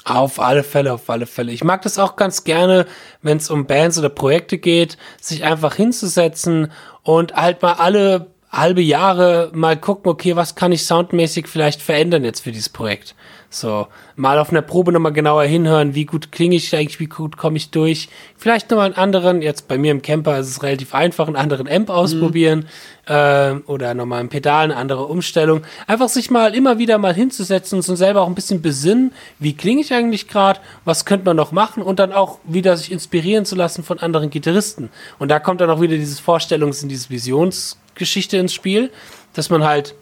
Auf alle Fälle, auf alle Fälle. Ich mag das auch ganz gerne, wenn es um Bands oder Projekte geht, sich einfach hinzusetzen und halt mal alle halbe Jahre mal gucken, okay, was kann ich soundmäßig vielleicht verändern jetzt für dieses Projekt. So, mal auf einer Probe nochmal genauer hinhören, wie gut klinge ich eigentlich, wie gut komme ich durch. Vielleicht nochmal einen anderen, jetzt bei mir im Camper ist es relativ einfach, einen anderen Amp ausprobieren mhm. äh, oder nochmal ein Pedal, eine andere Umstellung. Einfach sich mal immer wieder mal hinzusetzen und so selber auch ein bisschen besinnen, wie klinge ich eigentlich gerade, was könnte man noch machen und dann auch wieder sich inspirieren zu lassen von anderen Gitarristen. Und da kommt dann auch wieder dieses Vorstellungs- und diese Visionsgeschichte ins Spiel, dass man halt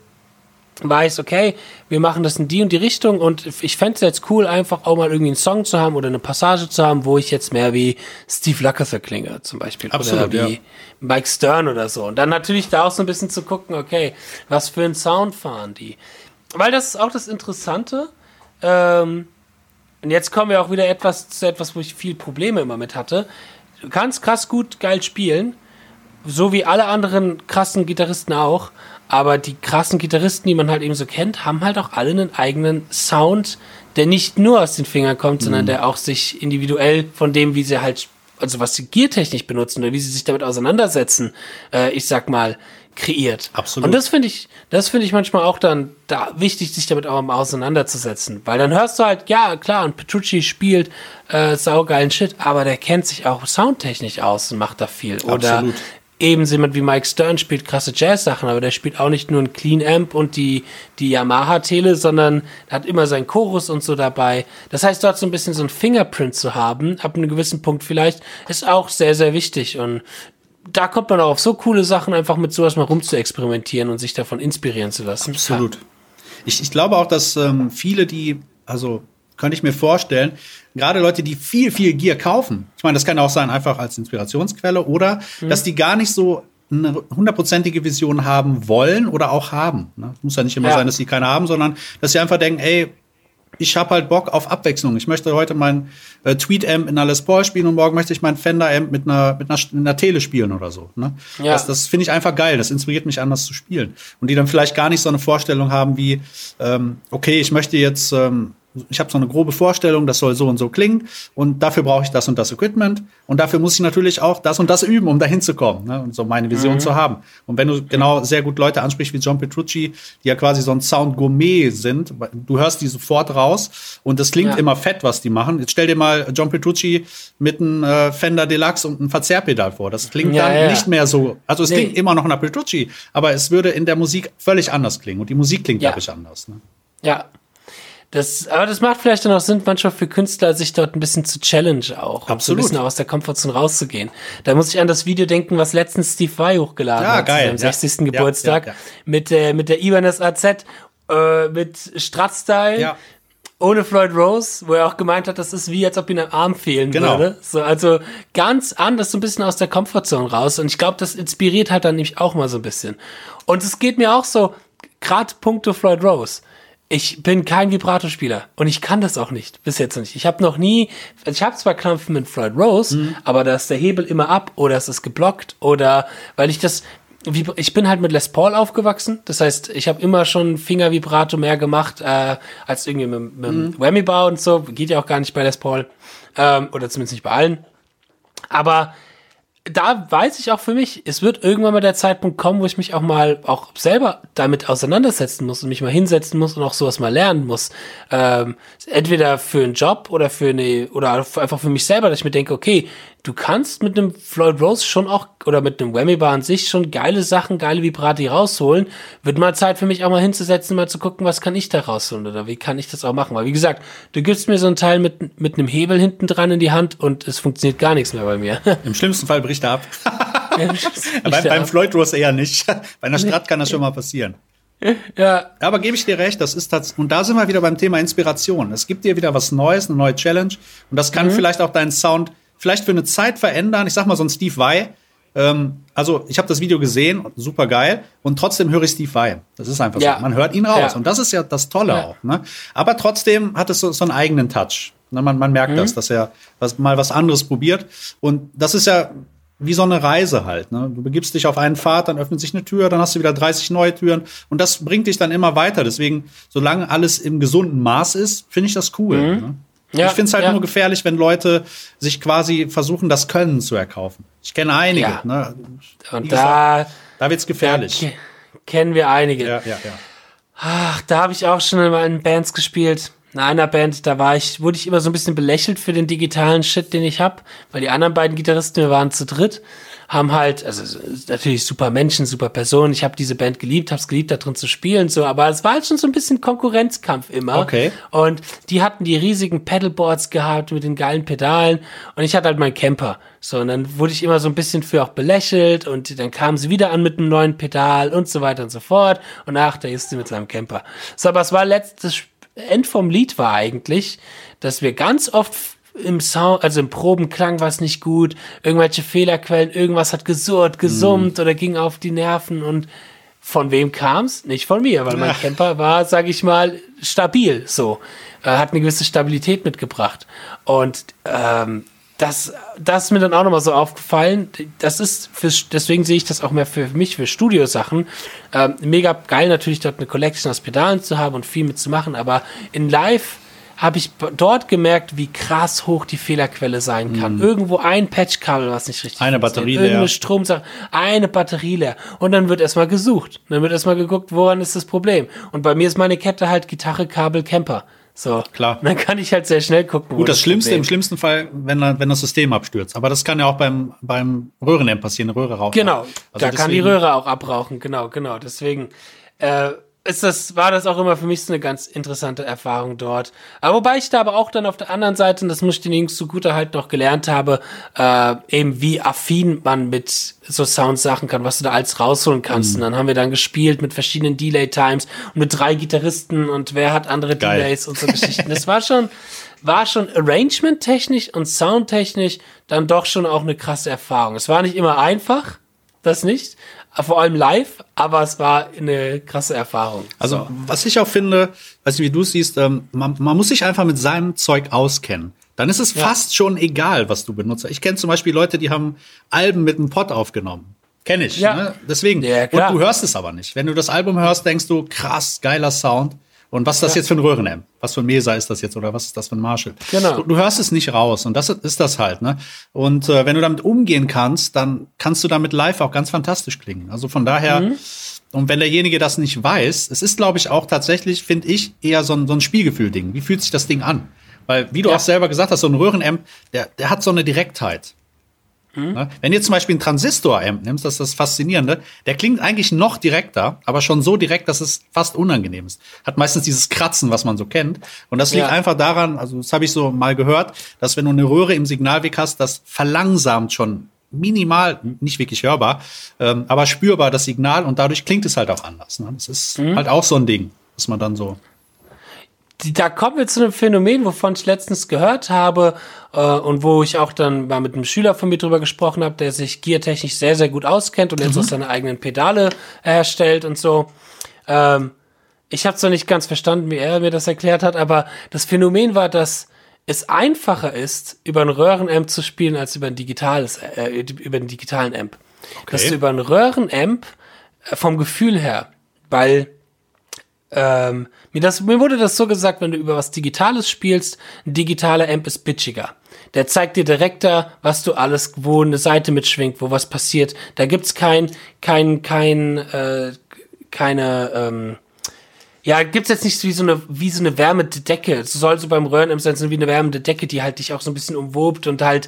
weiß, okay, wir machen das in die und die Richtung und ich fände es jetzt cool, einfach auch mal irgendwie einen Song zu haben oder eine Passage zu haben, wo ich jetzt mehr wie Steve Lukather klinge, zum Beispiel. Absolut, oder wie ja. Mike Stern oder so. Und dann natürlich da auch so ein bisschen zu gucken, okay, was für einen Sound fahren die? Weil das ist auch das Interessante. Ähm, und jetzt kommen wir auch wieder etwas zu etwas, wo ich viel Probleme immer mit hatte. Du kannst krass gut geil spielen, so wie alle anderen krassen Gitarristen auch. Aber die krassen Gitarristen, die man halt eben so kennt, haben halt auch alle einen eigenen Sound, der nicht nur aus den Fingern kommt, mhm. sondern der auch sich individuell von dem, wie sie halt, also was sie giertechnisch benutzen oder wie sie sich damit auseinandersetzen, äh, ich sag mal, kreiert. Absolut. Und das finde ich, das finde ich manchmal auch dann da wichtig, sich damit auch mal auseinanderzusetzen. Weil dann hörst du halt, ja, klar, und Petrucci spielt äh, saugeilen Shit, aber der kennt sich auch soundtechnisch aus und macht da viel. Oder Absolut eben jemand wie Mike Stern spielt krasse Jazz-Sachen, aber der spielt auch nicht nur ein Clean Amp und die, die Yamaha-Tele, sondern hat immer seinen Chorus und so dabei. Das heißt, dort so ein bisschen so ein Fingerprint zu haben, ab einem gewissen Punkt vielleicht, ist auch sehr, sehr wichtig. Und da kommt man auch auf so coole Sachen, einfach mit sowas mal rumzuexperimentieren und sich davon inspirieren zu lassen. Absolut. Ich, ich glaube auch, dass ähm, viele, die, also könnte ich mir vorstellen, gerade Leute, die viel, viel Gear kaufen. Ich meine, das kann auch sein, einfach als Inspirationsquelle oder mhm. dass die gar nicht so eine hundertprozentige Vision haben wollen oder auch haben. Ne? Muss ja nicht immer ja. sein, dass sie keine haben, sondern dass sie einfach denken, ey, ich habe halt Bock auf Abwechslung. Ich möchte heute mein äh, Tweet-Amp in einer Les Paul spielen und morgen möchte ich mein Fender-Amp mit einer, mit einer, mit einer Tele spielen oder so. Ne? Ja. Das, das finde ich einfach geil. Das inspiriert mich anders zu spielen. Und die dann vielleicht gar nicht so eine Vorstellung haben wie, ähm, okay, ich möchte jetzt ähm, ich habe so eine grobe Vorstellung, das soll so und so klingen und dafür brauche ich das und das Equipment und dafür muss ich natürlich auch das und das üben, um dahin zu kommen ne, und so meine Vision mhm. zu haben. Und wenn du genau sehr gut Leute ansprichst wie John Petrucci, die ja quasi so ein Sound-Gourmet sind, du hörst die sofort raus und es klingt ja. immer fett, was die machen. Jetzt stell dir mal John Petrucci mit einem äh, Fender Deluxe und einem Verzerrpedal vor. Das klingt ja, dann ja. nicht mehr so, also es nee. klingt immer noch nach Petrucci, aber es würde in der Musik völlig anders klingen und die Musik klingt, ja. glaube ich, anders. Ne? Ja, das, aber das macht vielleicht dann auch Sinn, manchmal für Künstler, sich dort ein bisschen zu challenge auch. Absolut. So ein bisschen aus der Komfortzone rauszugehen. Da muss ich an das Video denken, was letztens Steve Vai hochgeladen ja, hat. Geil. Am 60. Ja, Geburtstag. Ja, ja, mit, äh, mit der Ibanez AZ, äh, mit Strat-Style. Ja. Ohne Floyd Rose, wo er auch gemeint hat, das ist wie, als ob ihm ein Arm fehlen genau. würde. So, also ganz anders, so ein bisschen aus der Komfortzone raus. Und ich glaube, das inspiriert halt dann nämlich auch mal so ein bisschen. Und es geht mir auch so, gerade punkto Floyd Rose ich bin kein Vibrato-Spieler und ich kann das auch nicht, bis jetzt nicht. Ich habe noch nie, ich habe zwar Krampfen mit Floyd Rose, mhm. aber da ist der Hebel immer ab oder es ist geblockt oder weil ich das, ich bin halt mit Les Paul aufgewachsen, das heißt, ich habe immer schon Finger-Vibrato mehr gemacht äh, als irgendwie mit, mit mhm. Whammy-Bar und so, geht ja auch gar nicht bei Les Paul ähm, oder zumindest nicht bei allen. Aber da weiß ich auch für mich, es wird irgendwann mal der Zeitpunkt kommen, wo ich mich auch mal auch selber damit auseinandersetzen muss und mich mal hinsetzen muss und auch sowas mal lernen muss. Ähm, entweder für einen Job oder für eine, oder einfach für mich selber, dass ich mir denke, okay, du kannst mit einem Floyd Rose schon auch, oder mit einem Whammy Bar an sich schon geile Sachen, geile Vibrati rausholen. Wird mal Zeit für mich auch mal hinzusetzen, mal zu gucken, was kann ich da rausholen oder wie kann ich das auch machen. Weil wie gesagt, du gibst mir so ein Teil mit, mit einem Hebel hinten dran in die Hand und es funktioniert gar nichts mehr bei mir. Im schlimmsten Fall bricht er ab. Bei, beim Floyd Rose eher nicht. Bei einer Strat kann das schon mal passieren. Ja. Aber gebe ich dir recht, das ist tatsächlich, und da sind wir wieder beim Thema Inspiration. Es gibt dir wieder was Neues, eine neue Challenge. Und das kann mhm. vielleicht auch deinen Sound vielleicht für eine Zeit verändern. Ich sag mal so ein Steve Vai. Ähm, also ich habe das Video gesehen, super geil, und trotzdem höre ich Steve Vai. Das ist einfach ja. so. Man hört ihn raus. Ja. Und das ist ja das Tolle ja. auch. Ne? Aber trotzdem hat es so, so einen eigenen Touch. Ne? Man, man merkt mhm. das, dass er was, mal was anderes probiert. Und das ist ja wie so eine Reise halt. Ne? Du begibst dich auf einen Pfad, dann öffnet sich eine Tür, dann hast du wieder 30 neue Türen und das bringt dich dann immer weiter. Deswegen, solange alles im gesunden Maß ist, finde ich das cool. Mhm. Ne? Ja, ich finde es halt ja. nur gefährlich, wenn Leute sich quasi versuchen, das Können zu erkaufen. Ich kenne einige. Ja. Ne? Und da, da wird's gefährlich. Da kennen wir einige. Ja, ja, ja. Ach, da habe ich auch schon in in Bands gespielt in einer Band, da war ich, wurde ich immer so ein bisschen belächelt für den digitalen Shit, den ich hab, weil die anderen beiden Gitarristen, wir waren zu dritt, haben halt, also natürlich super Menschen, super Personen. Ich habe diese Band geliebt, hab's geliebt, da drin zu spielen, so, aber es war halt schon so ein bisschen Konkurrenzkampf immer. Okay. Und die hatten die riesigen Pedalboards gehabt mit den geilen Pedalen und ich hatte halt meinen Camper. So, und dann wurde ich immer so ein bisschen für auch belächelt und dann kamen sie wieder an mit einem neuen Pedal und so weiter und so fort. Und ach, da ist sie mit seinem Camper. So, aber es war letztes End vom Lied war eigentlich, dass wir ganz oft im Sound, also im Proben klang was nicht gut, irgendwelche Fehlerquellen, irgendwas hat gesurrt, gesummt mm. oder ging auf die Nerven und von wem kam's? Nicht von mir, weil mein ja. Camper war, sag ich mal, stabil so. Er hat eine gewisse Stabilität mitgebracht. Und ähm, das, das ist mir dann auch nochmal so aufgefallen. Das ist, für, deswegen sehe ich das auch mehr für mich, für Studiosachen. Ähm, mega geil natürlich dort eine Collection aus Pedalen zu haben und viel mitzumachen, aber in Live habe ich dort gemerkt, wie krass hoch die Fehlerquelle sein kann. Mm. Irgendwo ein Patchkabel, was nicht richtig Eine Batterie leer. Irgendeine Stromsache, eine Batterie leer. Und dann wird erstmal gesucht. Dann wird erstmal geguckt, woran ist das Problem. Und bei mir ist meine Kette halt Gitarre, Kabel, Camper. So. Klar. Und dann kann ich halt sehr schnell gucken. Gut, das, das Schlimmste Problem. im schlimmsten Fall, wenn, wenn das System abstürzt. Aber das kann ja auch beim, beim Röhrenamp passieren, eine Röhre rauchen. Genau. Also da deswegen, kann die Röhre auch abrauchen. Genau, genau. Deswegen, äh, ist das, war das auch immer für mich so eine ganz interessante Erfahrung dort. Aber wobei ich da aber auch dann auf der anderen Seite, und das muss ich den Jungs zugute halt noch gelernt habe, äh, eben wie affin man mit so Soundsachen kann, was du da alles rausholen kannst. Mhm. Und dann haben wir dann gespielt mit verschiedenen Delay-Times und mit drei Gitarristen und wer hat andere Geil. Delays und so Geschichten. Das war schon, war schon arrangement-technisch und soundtechnisch dann doch schon auch eine krasse Erfahrung. Es war nicht immer einfach, das nicht, vor allem live, aber es war eine krasse Erfahrung. Also, so. was ich auch finde, weiß nicht, wie du siehst, ähm, man, man, muss sich einfach mit seinem Zeug auskennen. Dann ist es ja. fast schon egal, was du benutzt. Ich kenne zum Beispiel Leute, die haben Alben mit einem Pod aufgenommen. Kenne ich. Ja. Ne? Deswegen. Ja, und du hörst es aber nicht. Wenn du das Album hörst, denkst du, krass, geiler Sound. Und was ist das ja. jetzt für ein Röhrenamp? Was für ein Mesa ist das jetzt oder was ist das für ein Marshall? Genau. Du, du hörst es nicht raus und das ist das halt, ne? Und äh, wenn du damit umgehen kannst, dann kannst du damit live auch ganz fantastisch klingen. Also von daher mhm. Und wenn derjenige das nicht weiß, es ist, glaube ich, auch tatsächlich, finde ich, eher so ein, so ein Spielgefühl-Ding. Wie fühlt sich das Ding an? Weil, wie du ja. auch selber gesagt hast, so ein Röhrenamp, der, der hat so eine Direktheit. Mhm. Wenn du zum Beispiel einen Transistor-Amp nimmst, das ist das Faszinierende, der klingt eigentlich noch direkter, aber schon so direkt, dass es fast unangenehm ist. Hat meistens dieses Kratzen, was man so kennt. Und das liegt ja. einfach daran, also das habe ich so mal gehört, dass wenn du eine Röhre im Signalweg hast, das verlangsamt schon minimal, nicht wirklich hörbar, ähm, aber spürbar das Signal und dadurch klingt es halt auch anders. Ne? Das ist mhm. halt auch so ein Ding, was man dann so da kommen wir zu einem Phänomen, wovon ich letztens gehört habe äh, und wo ich auch dann mal mit einem Schüler von mir drüber gesprochen habe, der sich geartechnisch sehr, sehr gut auskennt und jetzt mhm. auch seine eigenen Pedale herstellt und so. Ähm, ich habe zwar nicht ganz verstanden, wie er mir das erklärt hat, aber das Phänomen war, dass es einfacher ist, über ein Röhrenamp zu spielen, als über ein digitales, äh, über einen digitalen Amp. Okay. Dass du über ein Röhrenamp äh, vom Gefühl her, weil ähm, mir, das, mir wurde das so gesagt, wenn du über was Digitales spielst, ein digitaler Amp ist bitchiger. Der zeigt dir direkter, was du alles, wo eine Seite mitschwingt, wo was passiert. Da gibt's kein, kein, kein, äh, keine, ähm, ja, gibt's jetzt nicht wie so eine, wie so eine wärmende Decke. Es soll so beim Röhren im sein, wie eine wärmende Decke, die halt dich auch so ein bisschen umwobt und halt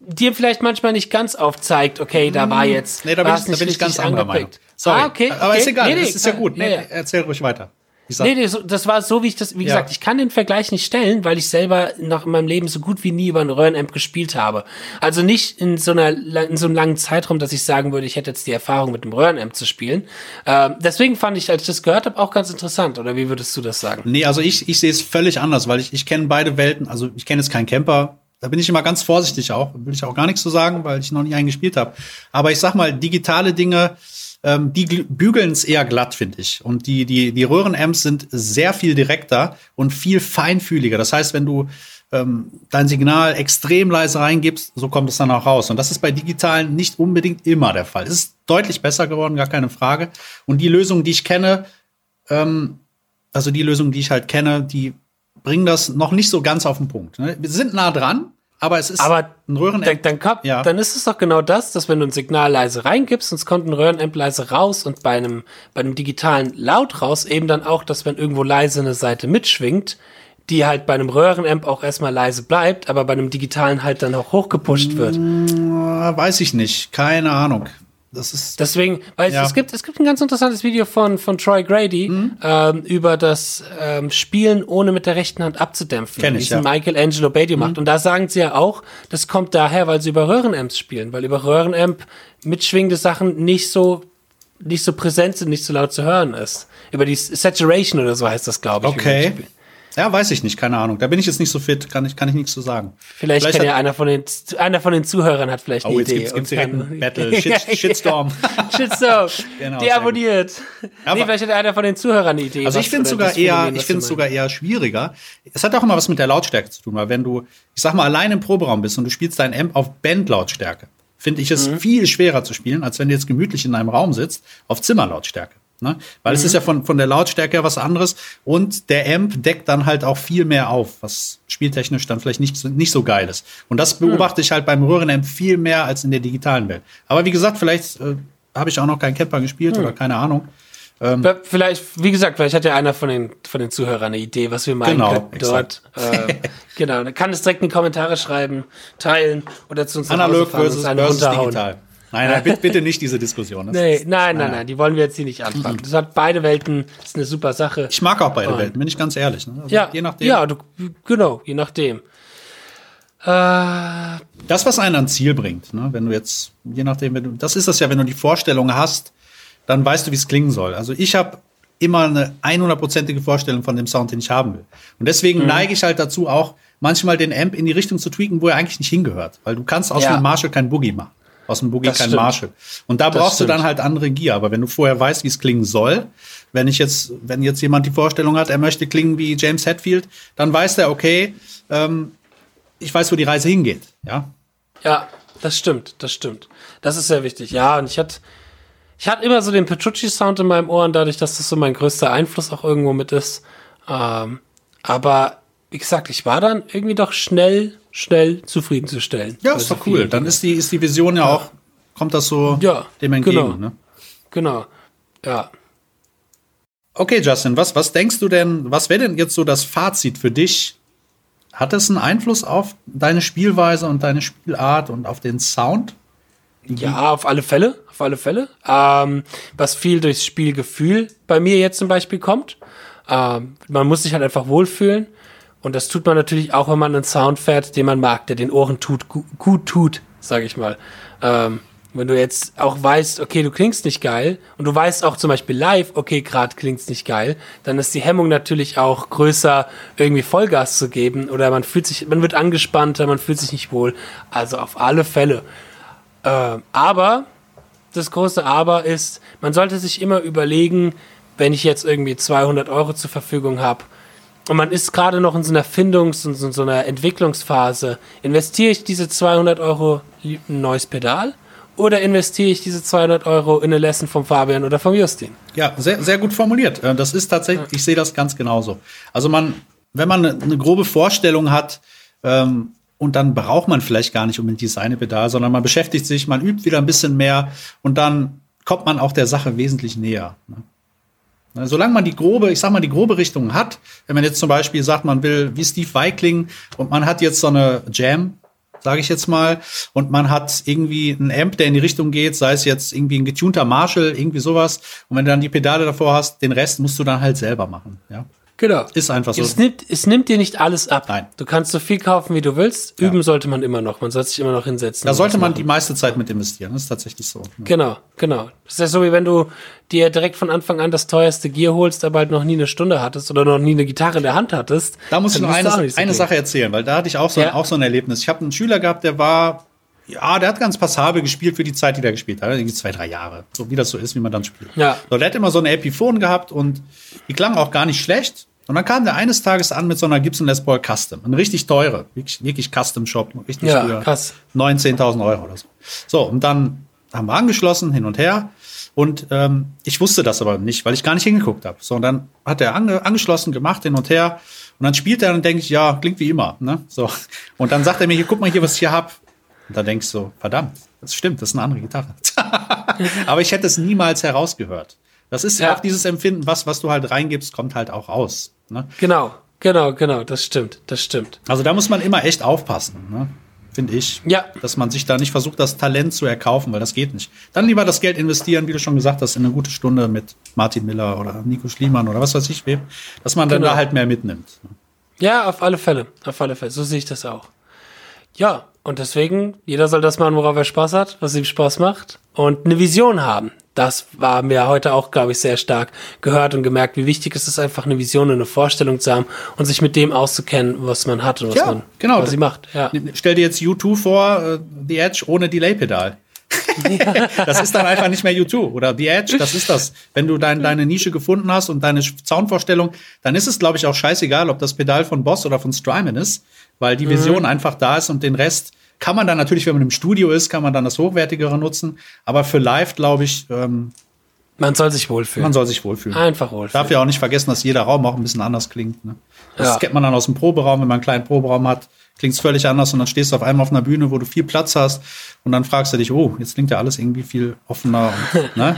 dir vielleicht manchmal nicht ganz aufzeigt, okay, da war jetzt. Nee, da bin, ich, da bin ich ganz anderer Meinung. Sorry. Ah, okay. Aber okay. ist egal, nee, nee, das ist ja gut. Nee, ja. erzähl ruhig weiter. Nee, nee, so, das war so, wie ich das, wie ja. gesagt, ich kann den Vergleich nicht stellen, weil ich selber noch in meinem Leben so gut wie nie über einen Röhrenamp gespielt habe. Also nicht in so einer, in so einem langen Zeitraum, dass ich sagen würde, ich hätte jetzt die Erfahrung mit einem Röhrenamp zu spielen. Ähm, deswegen fand ich, als ich das gehört habe, auch ganz interessant. Oder wie würdest du das sagen? Nee, also ich, ich sehe es völlig anders, weil ich, ich kenne beide Welten. Also ich kenne jetzt keinen Camper, da bin ich immer ganz vorsichtig auch. Will ich auch gar nichts zu sagen, weil ich noch nie einen gespielt habe. Aber ich sag mal, digitale Dinge, ähm, die bügeln es eher glatt, finde ich. Und die, die, die Röhrenamps sind sehr viel direkter und viel feinfühliger. Das heißt, wenn du ähm, dein Signal extrem leise reingibst, so kommt es dann auch raus. Und das ist bei digitalen nicht unbedingt immer der Fall. Es ist deutlich besser geworden, gar keine Frage. Und die Lösungen, die ich kenne, ähm, also die Lösungen, die ich halt kenne, die bringen das noch nicht so ganz auf den Punkt. Ne? Wir sind nah dran, aber es ist aber ein Röhrenamp. Dann, dann, ja. dann ist es doch genau das, dass wenn du ein Signal leise reingibst und es kommt ein Röhrenamp leise raus und bei einem, bei einem digitalen laut raus, eben dann auch, dass wenn irgendwo leise eine Seite mitschwingt, die halt bei einem Röhrenamp auch erstmal leise bleibt, aber bei einem digitalen halt dann auch hochgepusht wird. Hm, weiß ich nicht, keine Ahnung. Das ist Deswegen, weil ja. es, gibt, es gibt ein ganz interessantes Video von, von Troy Grady mhm. ähm, über das ähm, Spielen ohne mit der rechten Hand abzudämpfen. Kenn ich, ja. Michelangelo Badio mhm. macht. Und da sagen sie ja auch, das kommt daher, weil sie über Röhrenamps spielen, weil über Röhrenamp mitschwingende Sachen nicht so nicht so präsent sind, nicht so laut zu hören ist. Über die Saturation oder so heißt das, glaube ich. Okay. Ja, weiß ich nicht, keine Ahnung. Da bin ich jetzt nicht so fit, kann ich, kann ich nichts zu sagen. Vielleicht, vielleicht kann ja einer von den, einer von den Zuhörern hat vielleicht oh, eine Idee. Jetzt gibt's, gibt's direkt einen Battle, Shit, Shitstorm. Shitstorm. genau, Deabonniert. Aber nee, vielleicht hat einer von den Zuhörern eine Idee. Also ich finde sogar eher, ich finde es sogar eher schwieriger. Es hat auch immer was mit der Lautstärke zu tun, weil wenn du, ich sag mal, allein im Proberaum bist und du spielst dein Amp auf Bandlautstärke, finde ich es mhm. viel schwerer zu spielen, als wenn du jetzt gemütlich in einem Raum sitzt auf Zimmerlautstärke. Ne? Weil mhm. es ist ja von, von der Lautstärke her was anderes und der Amp deckt dann halt auch viel mehr auf, was spieltechnisch dann vielleicht nicht, nicht so geil ist. Und das mhm. beobachte mhm. ich halt beim Röhrenamp viel mehr als in der digitalen Welt. Aber wie gesagt, vielleicht äh, habe ich auch noch keinen Camper gespielt mhm. oder keine Ahnung. Ähm, vielleicht, wie gesagt, vielleicht hat ja einer von den, von den Zuhörern eine Idee, was wir meinen genau, dort. Äh, genau, dann kann es direkt in die Kommentare schreiben, teilen oder zu uns Analog versus, versus digital. Nein, nein, bitte, bitte nicht diese Diskussion. Das nee, nein, nein, nein, die wollen wir jetzt hier nicht anfangen. Mhm. Das hat beide Welten, das ist eine super Sache. Ich mag auch beide Und, Welten, bin ich ganz ehrlich. Ne? Also ja, je nachdem. Ja, du, genau, je nachdem. Äh, das, was einen ans Ziel bringt, ne? wenn du jetzt, je nachdem, wenn du, das ist das ja, wenn du die Vorstellung hast, dann weißt du, wie es klingen soll. Also ich habe immer eine 100%ige Vorstellung von dem Sound, den ich haben will. Und deswegen mhm. neige ich halt dazu auch, manchmal den Amp in die Richtung zu tweaken, wo er eigentlich nicht hingehört. Weil du kannst aus ja. einem Marshall kein Boogie machen aus dem Boogie das kein stimmt. Marshall. Und da brauchst du dann halt andere Gear. Aber wenn du vorher weißt, wie es klingen soll, wenn ich jetzt, wenn jetzt jemand die Vorstellung hat, er möchte klingen wie James Hetfield, dann weiß er, okay, ähm, ich weiß, wo die Reise hingeht. Ja. Ja, das stimmt, das stimmt. Das ist sehr wichtig. Ja, und ich hatte, ich hatte immer so den Petrucci-Sound in meinem Ohr und dadurch, dass das so mein größter Einfluss auch irgendwo mit ist. Ähm, aber wie gesagt, ich war dann irgendwie doch schnell schnell zufriedenzustellen. Ja, ist doch cool. Dann ist die, ist die Vision ja, ja, auch, kommt das so ja, dem entgegen. Genau. Ne? genau. Ja. Okay, Justin, was, was denkst du denn, was wäre denn jetzt so das Fazit für dich? Hat es einen Einfluss auf deine Spielweise und deine Spielart und auf den Sound? Ja, auf alle Fälle, auf alle Fälle. Ähm, was viel durchs Spielgefühl bei mir jetzt zum Beispiel kommt. Ähm, man muss sich halt einfach wohlfühlen. Und das tut man natürlich auch, wenn man einen Sound fährt, den man mag, der den Ohren tut, gut, tut, sage ich mal. Ähm, wenn du jetzt auch weißt, okay, du klingst nicht geil und du weißt auch zum Beispiel live, okay, gerade klingst nicht geil, dann ist die Hemmung natürlich auch größer, irgendwie Vollgas zu geben oder man fühlt sich, man wird angespannter, man fühlt sich nicht wohl. Also auf alle Fälle. Äh, aber das große Aber ist, man sollte sich immer überlegen, wenn ich jetzt irgendwie 200 Euro zur Verfügung habe, und man ist gerade noch in so einer Findungs- und so einer Entwicklungsphase. Investiere ich diese 200 Euro in ein neues Pedal oder investiere ich diese 200 Euro in eine Lesson vom Fabian oder vom Justin? Ja, sehr, sehr gut formuliert. Äh, das ist tatsächlich, ich sehe das ganz genauso. Also man, wenn man eine, grobe Vorstellung hat, ähm, und dann braucht man vielleicht gar nicht unbedingt dieses eine Pedal, sondern man beschäftigt sich, man übt wieder ein bisschen mehr und dann kommt man auch der Sache wesentlich näher. Ne? Solange man die grobe, ich sag mal, die grobe Richtung hat, wenn man jetzt zum Beispiel sagt, man will wie Steve Weikling und man hat jetzt so eine Jam, sage ich jetzt mal, und man hat irgendwie einen Amp, der in die Richtung geht, sei es jetzt irgendwie ein getunter Marshall, irgendwie sowas, und wenn du dann die Pedale davor hast, den Rest musst du dann halt selber machen, ja. Genau. Ist einfach so. Es nimmt, es nimmt dir nicht alles ab. Nein. Du kannst so viel kaufen, wie du willst. Üben sollte man immer noch. Man sollte sich immer noch hinsetzen. Da sollte man machen. die meiste Zeit mit investieren. Das ist tatsächlich so. ne? Genau, genau. Das ist ja so, wie wenn du dir direkt von Anfang an das teuerste Gear holst, aber halt noch nie eine Stunde hattest oder noch nie eine Gitarre in der Hand hattest. Da muss ich noch eine, so eine. Sache erzählen, weil da hatte ich auch so, Ja. auch so ein Erlebnis. Ich habe einen Schüler gehabt, der war, ja, der hat ganz passabel gespielt für die Zeit, die der gespielt hat. Irgendwie zwei, drei Jahre. So wie das so ist, wie man dann spielt. Ja. So, der hat immer so eine Epiphone gehabt und die klang auch gar nicht schlecht. Und dann kam der eines Tages an mit so einer Gibson Les Paul Custom. Eine richtig teure, wirklich, wirklich Custom Shop, richtig Ja, teuer. krass. 9.000, 10.000 Euro oder so. So, und dann haben wir angeschlossen, hin und her. Und ähm, ich wusste das aber nicht, weil ich gar nicht hingeguckt habe. So, und dann hat er ange angeschlossen, gemacht, hin und her. Und dann spielt er und denke ich, ja, klingt wie immer. Ne? So. Und dann sagt er mir, hier, guck mal hier, was ich hier hab. Und dann denkst du, verdammt, das stimmt, das ist eine andere Gitarre. aber ich hätte es niemals herausgehört. Das ist Ja. auch dieses Empfinden, was, was du halt reingibst, kommt halt auch raus. Ne? Genau, genau, genau. Das stimmt, das stimmt. Also da muss man immer echt aufpassen, ne? finde ich. Ja. Dass man sich da nicht versucht, das Talent zu erkaufen, weil das geht nicht. Dann lieber das Geld investieren, wie du schon gesagt hast, in eine gute Stunde mit Martin Miller oder Nico Schliemann oder was weiß ich wem, dass man dann Genau. da halt mehr mitnimmt. Ja, auf alle Fälle. Auf alle Fälle. So sehe ich das auch. Ja, und deswegen, jeder soll das machen, worauf er Spaß hat, was ihm Spaß macht. Und eine Vision haben. Das war mir heute auch, glaube ich, sehr stark gehört und gemerkt, wie wichtig es ist, einfach eine Vision und eine Vorstellung zu haben und sich mit dem auszukennen, was man hat und was Ja, man genau. quasi macht. Ja. Stell dir jetzt U2 vor, äh, The Edge ohne Delay-Pedal. das ist dann einfach nicht mehr U2 oder The Edge, das ist das. Wenn du dein, deine Nische gefunden hast und deine Soundvorstellung, dann ist es, glaube ich, auch scheißegal, ob das Pedal von Boss oder von Strymon ist, weil die Vision einfach da ist und den Rest kann man dann natürlich, wenn man im Studio ist, kann man dann das Hochwertigere nutzen. Aber für live, glaube ich, ähm, Man soll sich wohlfühlen. man soll sich wohlfühlen. Einfach wohlfühlen. Darf ja auch nicht vergessen, dass jeder Raum auch ein bisschen anders klingt. Ne? Das Ja. kennt man dann aus dem Proberaum, wenn man einen kleinen Proberaum hat, klingt es völlig anders und dann stehst du auf einmal auf einer Bühne, wo du viel Platz hast und dann fragst du dich, oh, jetzt klingt ja alles irgendwie viel offener. Und, ne?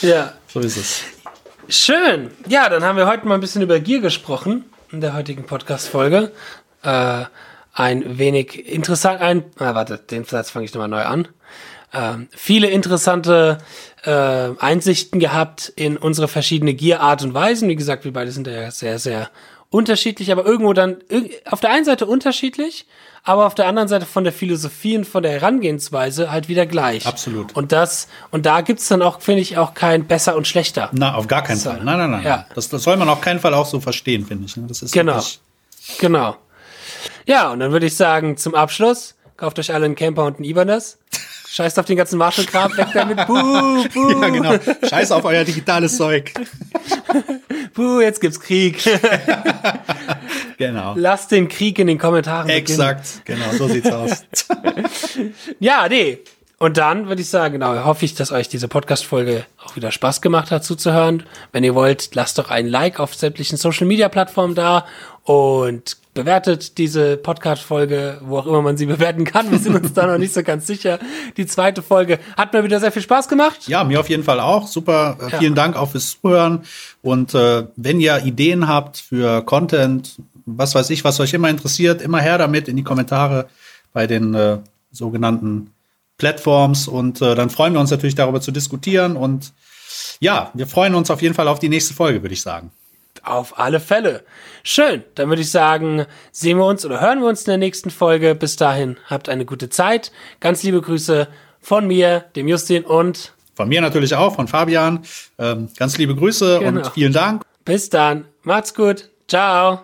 Ja. so ist es. Schön. Ja, dann haben wir heute mal ein bisschen über Gier gesprochen in der heutigen Podcast-Folge. Äh, ein wenig interessant, ein, ah, warte, den Satz fange ich nochmal neu an. Ähm, viele interessante äh, Einsichten gehabt in unsere verschiedene Gier-Art und Weisen. Wie gesagt, wir beide sind ja sehr, sehr unterschiedlich, aber irgendwo dann auf der einen Seite unterschiedlich, aber auf der anderen Seite von der Philosophie und von der Herangehensweise halt wieder gleich. Absolut. Und das, und da gibt's dann auch, finde ich, auch kein besser und schlechter. Na, auf gar keinen So. Fall. Nein, nein, nein. Ja. Das, das soll man auf keinen Fall auch so verstehen, finde ich. ne? Das ist Genau. Genau. Ja, und dann würde ich sagen, zum Abschluss, kauft euch alle einen Camper und einen Ibanez. Scheißt auf den ganzen Marshall-Kram, weg damit. Buh, buh, Ja, genau. Scheiß auf euer digitales Zeug. buh, jetzt gibt's Krieg. Genau. Lasst den Krieg in den Kommentaren beginnen. Exakt. Genau, so sieht's aus. Ja, nee. Und dann würde ich sagen, genau, hoffe ich, dass euch diese Podcast-Folge auch wieder Spaß gemacht hat zuzuhören. Wenn ihr wollt, lasst doch ein Like auf sämtlichen Social-Media-Plattformen da und bewertet diese Podcast-Folge, wo auch immer man sie bewerten kann. Wir sind uns da noch nicht so ganz sicher. Die zweite Folge hat mir wieder sehr viel Spaß gemacht. Ja, mir auf jeden Fall auch. Super. Äh, Ja. Vielen Dank auch fürs Zuhören. Und äh, wenn ihr Ideen habt für Content, was weiß ich, was euch immer interessiert, immer her damit in die Kommentare bei den äh, sogenannten Plattforms. Und äh, dann freuen wir uns natürlich darüber zu diskutieren. Und ja, wir freuen uns auf jeden Fall auf die nächste Folge, würde ich sagen. Auf alle Fälle. Schön. Dann würde ich sagen, sehen wir uns oder hören wir uns in der nächsten Folge. Bis dahin, habt eine gute Zeit. Ganz liebe Grüße von mir, dem Justin und Von mir natürlich auch, von Fabian. Ähm, ganz liebe Grüße Genau. und vielen Dank. bis dann. Macht's gut. Ciao.